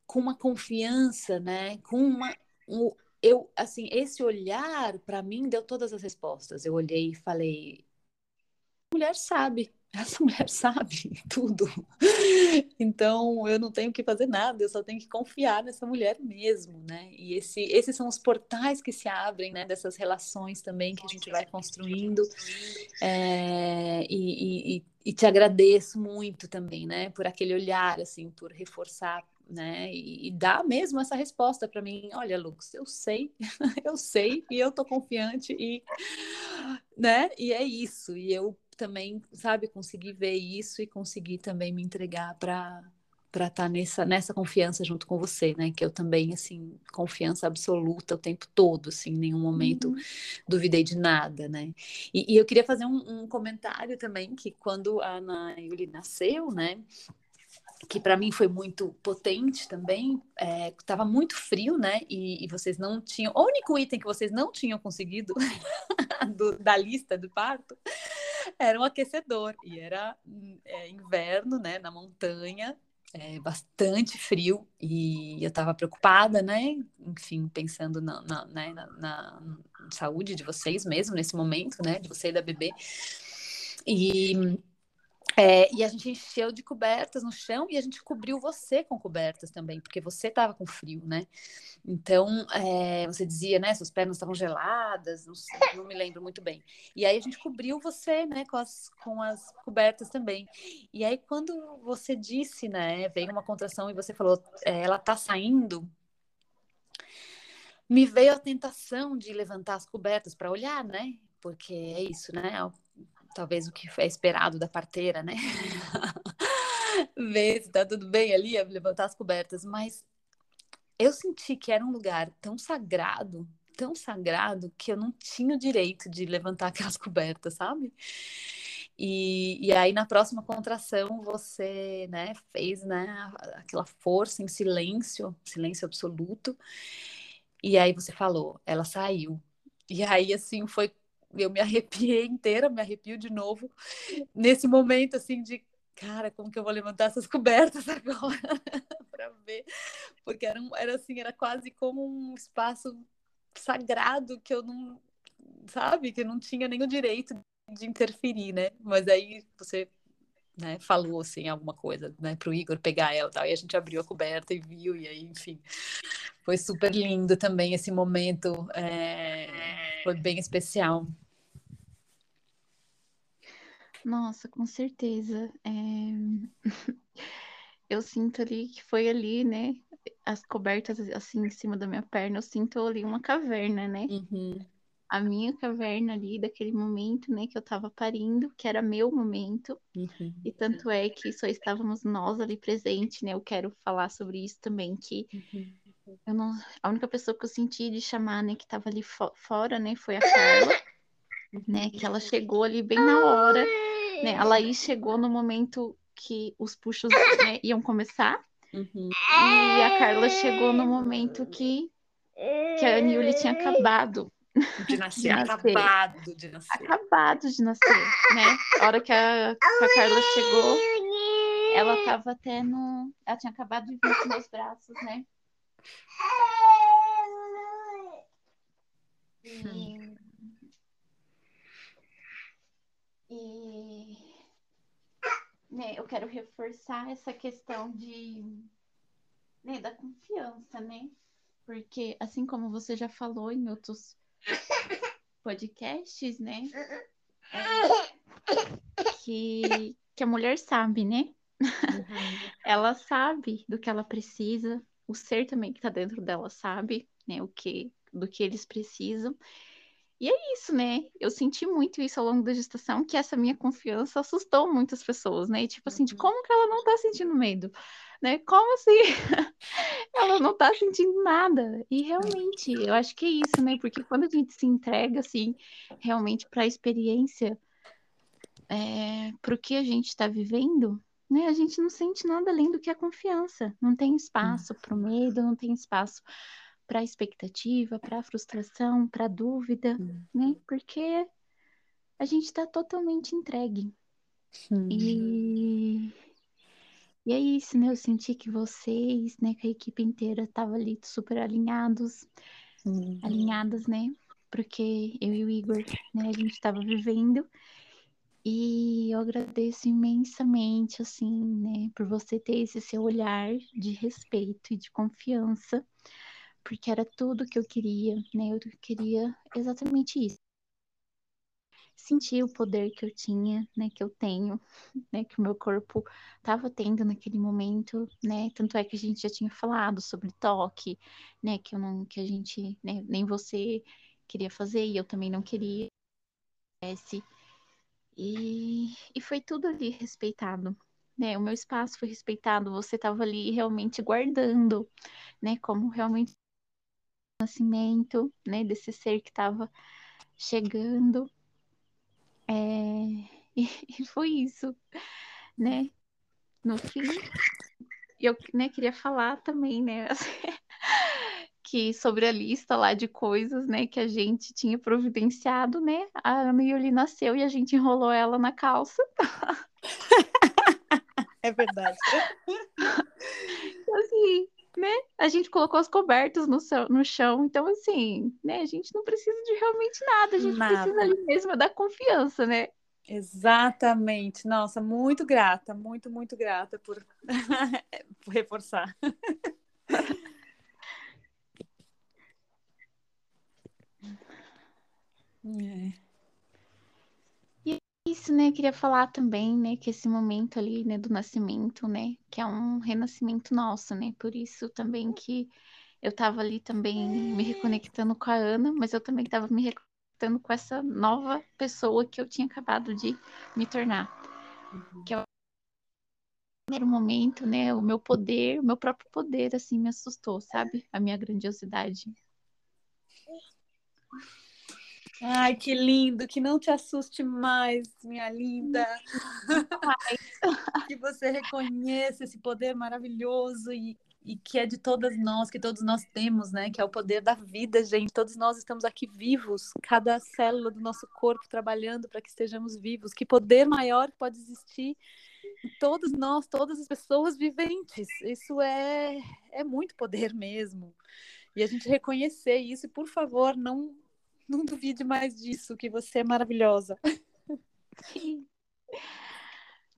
com uma confiança, né? Com uma, um, eu, assim, esse olhar para mim deu todas as respostas. Eu olhei e falei: mulher sabe, essa mulher sabe *laughs* *laughs* tudo. Então eu não tenho que fazer nada, eu só tenho que confiar nessa mulher mesmo, né? E esse, esses são os portais que se abrem, né? Dessas relações também que a gente vai construindo. É, e, e, e te agradeço muito também, né? Por aquele olhar, assim, por reforçar né? E, e dá mesmo essa resposta para mim, olha, Lucas, eu sei, *laughs* eu sei e eu tô confiante e, né? E é isso. E eu também, sabe, consegui ver isso e consegui também me entregar para para estar tá nessa nessa confiança junto com você, né? Que eu também assim confiança absoluta o tempo todo, assim, em nenhum momento uhum. duvidei de nada, né? E, e eu queria fazer um, um, comentário também que quando a Ana Yuli nasceu, né? Que para mim foi muito potente também. Estava é, muito frio, né? E, e, vocês não tinham. O único item que vocês não tinham conseguido *laughs* do, da lista do parto era um aquecedor. E era é, inverno, né? Na montanha. É, bastante frio e eu estava preocupada, né? Enfim, pensando na, na, né? na, na saúde de vocês mesmo nesse momento, né? De você e da bebê. E é, e a gente encheu de cobertas no chão e a gente cobriu você com cobertas também, porque você estava com frio, né? Então, é, você dizia, né? Suas pernas estavam geladas, não, sei, não, me lembro muito bem. E aí a gente cobriu você, né? Com as, com as cobertas também. E aí, quando você disse, né? Veio uma contração e você falou, é, ela tá saindo. Me veio a tentação de levantar as cobertas para olhar, né? Porque é isso, né? Talvez o que é esperado da parteira, né? *laughs* Ver se tá tudo bem ali, levantar as cobertas, mas eu senti que era um lugar tão sagrado, tão sagrado, que eu não tinha o direito de levantar *laughs* aquelas cobertas, sabe? E, e aí na próxima contração você, né, fez, né, aquela força em silêncio, silêncio absoluto. E aí você falou, ela saiu. E aí assim foi eu me arrepiei inteira, me arrepio de novo nesse momento assim de cara, como que eu vou levantar essas cobertas *laughs* agora *laughs* para ver? Porque era, um, era assim, era quase como um espaço sagrado que eu não, sabe, que eu não tinha o direito de interferir, né? Mas aí você né, falou assim alguma coisa, né, pro Igor pegar ela, tal, e a gente abriu a coberta e viu e aí, enfim, foi super lindo também esse momento, é, foi bem especial. Nossa, com certeza. É... *laughs* eu sinto ali que foi ali, né? As cobertas assim em cima da minha perna, eu sinto ali uma caverna, né? Uhum. A minha caverna ali daquele momento, né, que eu tava parindo, que era meu momento. Uhum. E tanto é que só estávamos nós ali presentes, né? Eu quero falar sobre isso também, que uhum. eu não, a única pessoa que eu senti de chamar, né, que tava ali fo fora, né, foi a Carla, né, que ela chegou ali bem na hora né? A Laís chegou no momento que os puxos né, iam começar. Uhum. E a Carla chegou no momento que, que a Aniuli tinha acabado *laughs* de nascer, de nascer. acabado de nascer. Acabado de nascer, né? A hora que a, que a Carla chegou, ela estava até no. Ela tinha acabado de vir com meus braços, né? E, e né, eu quero reforçar essa questão de né, da confiança, né? Porque assim como você já falou em outros *laughs* podcasts, né? É, *laughs* que, que a mulher sabe, né? Uhum. *laughs* ela sabe do que ela precisa, o ser também que tá dentro dela sabe, né, o que do que eles precisam. E é isso, né? Eu senti muito isso ao longo da gestação, que essa minha confiança assustou muitas pessoas, né? E, tipo assim, de uhum. como que ela não tá sentindo medo? Né? Como assim? *laughs* ela não tá sentindo nada. E realmente, eu acho que é isso, né? Porque quando a gente se entrega, assim, realmente para a experiência, é, para o que a gente está vivendo, né? A gente não sente nada além do que a confiança. Não tem espaço para o medo, não tem espaço para expectativa, para frustração, para dúvida, hum. né? Porque a gente está totalmente entregue. Hum. E... e é isso, né? Eu senti que vocês, né, que a equipe inteira estava ali super alinhados, hum. alinhadas, né? Porque eu e o Igor, né, a gente estava vivendo. E eu agradeço imensamente, assim, né, por você ter esse seu olhar de respeito e de confiança porque era tudo que eu queria, né? Eu queria exatamente isso. Sentir o poder que eu tinha, né? Que eu tenho, *laughs* né? Que o meu corpo estava tendo naquele momento, né? Tanto é que a gente já tinha falado sobre toque, né? Que eu não, que a gente, né? Nem você queria fazer e eu também não queria. E, e foi tudo ali respeitado, né? O meu espaço foi respeitado, você estava ali realmente guardando, né? Como realmente nascimento, né, desse ser que estava chegando. É... *laughs* E, foi isso, né? No fim, eu né, queria falar também, né, *laughs* que sobre a lista lá de coisas, né, que a gente tinha providenciado, né, a Miuli nasceu e a gente enrolou ela na calça. *laughs* É verdade. assim, né? A gente colocou as cobertas no, no chão, então assim, né? A gente não precisa de realmente nada, a gente nada. precisa ali mesmo da confiança, né? Exatamente. Nossa, muito grata, muito, muito grata por, *laughs* por reforçar. *laughs* é isso, né? Queria falar também, né, que esse momento ali, né, do nascimento, né, que é um renascimento nosso, né? Por isso também que eu tava ali também me reconectando com a Ana, mas eu também tava me reconectando com essa nova pessoa que eu tinha acabado de me tornar. Uhum. Que é o primeiro momento, né, o meu poder, o meu próprio poder, assim, me assustou, sabe? A minha grandiosidade. Ai, que lindo, que não te assuste mais, minha linda. que você reconheça esse poder maravilhoso e, e que é de todas nós, que todos nós temos, né? Que é o poder da vida, gente. Todos nós estamos aqui vivos, cada célula do nosso corpo trabalhando para que estejamos vivos. Que poder maior pode existir em todos nós, todas as pessoas viventes. Isso é, é muito poder mesmo. E a gente reconhecer isso, e por favor, não *laughs* não duvide mais disso, que você é maravilhosa. Sim.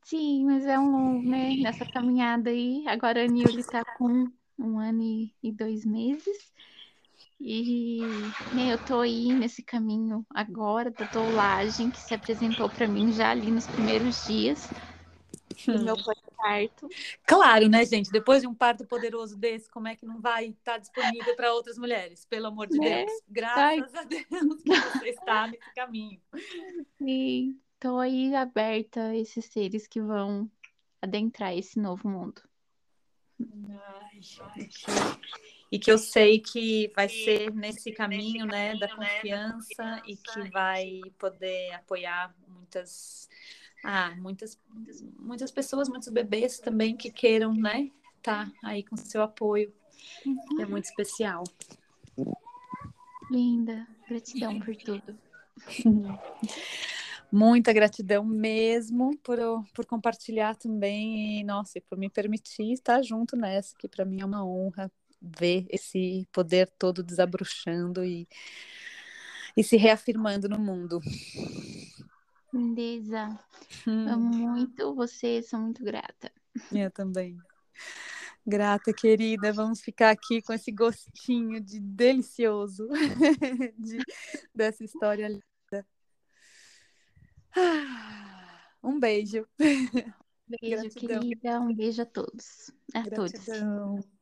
Sim, mas é um, né, nessa caminhada aí, agora a Nilly tá com um ano e dois meses. E né, eu tô aí nesse caminho agora da doulagem, que se apresentou para mim já ali nos primeiros dias do meu parto. Claro, né, gente? Depois de um parto poderoso desse, como é que não vai estar disponível para outras mulheres? Pelo amor de né? Deus. Graças Ai. a Deus que você está nesse caminho. Sim, estou aí aberta a esses seres que vão adentrar esse novo mundo. Ai, e que eu sei que vai ser nesse caminho, né, da confiança e que vai poder apoiar muitas ah, muitas, muitas pessoas, muitos bebês também que queiram, né, tá aí com seu apoio. É muito especial. Linda, gratidão por tudo. *laughs* Muita gratidão mesmo por, por compartilhar também e, nossa, e por me permitir estar junto nessa, que para mim é uma honra ver esse poder todo desabrochando e e se reafirmando no mundo. Lindeza. Hum. Amo *laughs* muito você, sou muito grata. Eu também. Grata, querida. Vamos ficar aqui com esse gostinho de delicioso *laughs* de, dessa história linda. Um beijo. Beijo, Gratidão. querida. Um beijo a todos. A Gratidão. todos.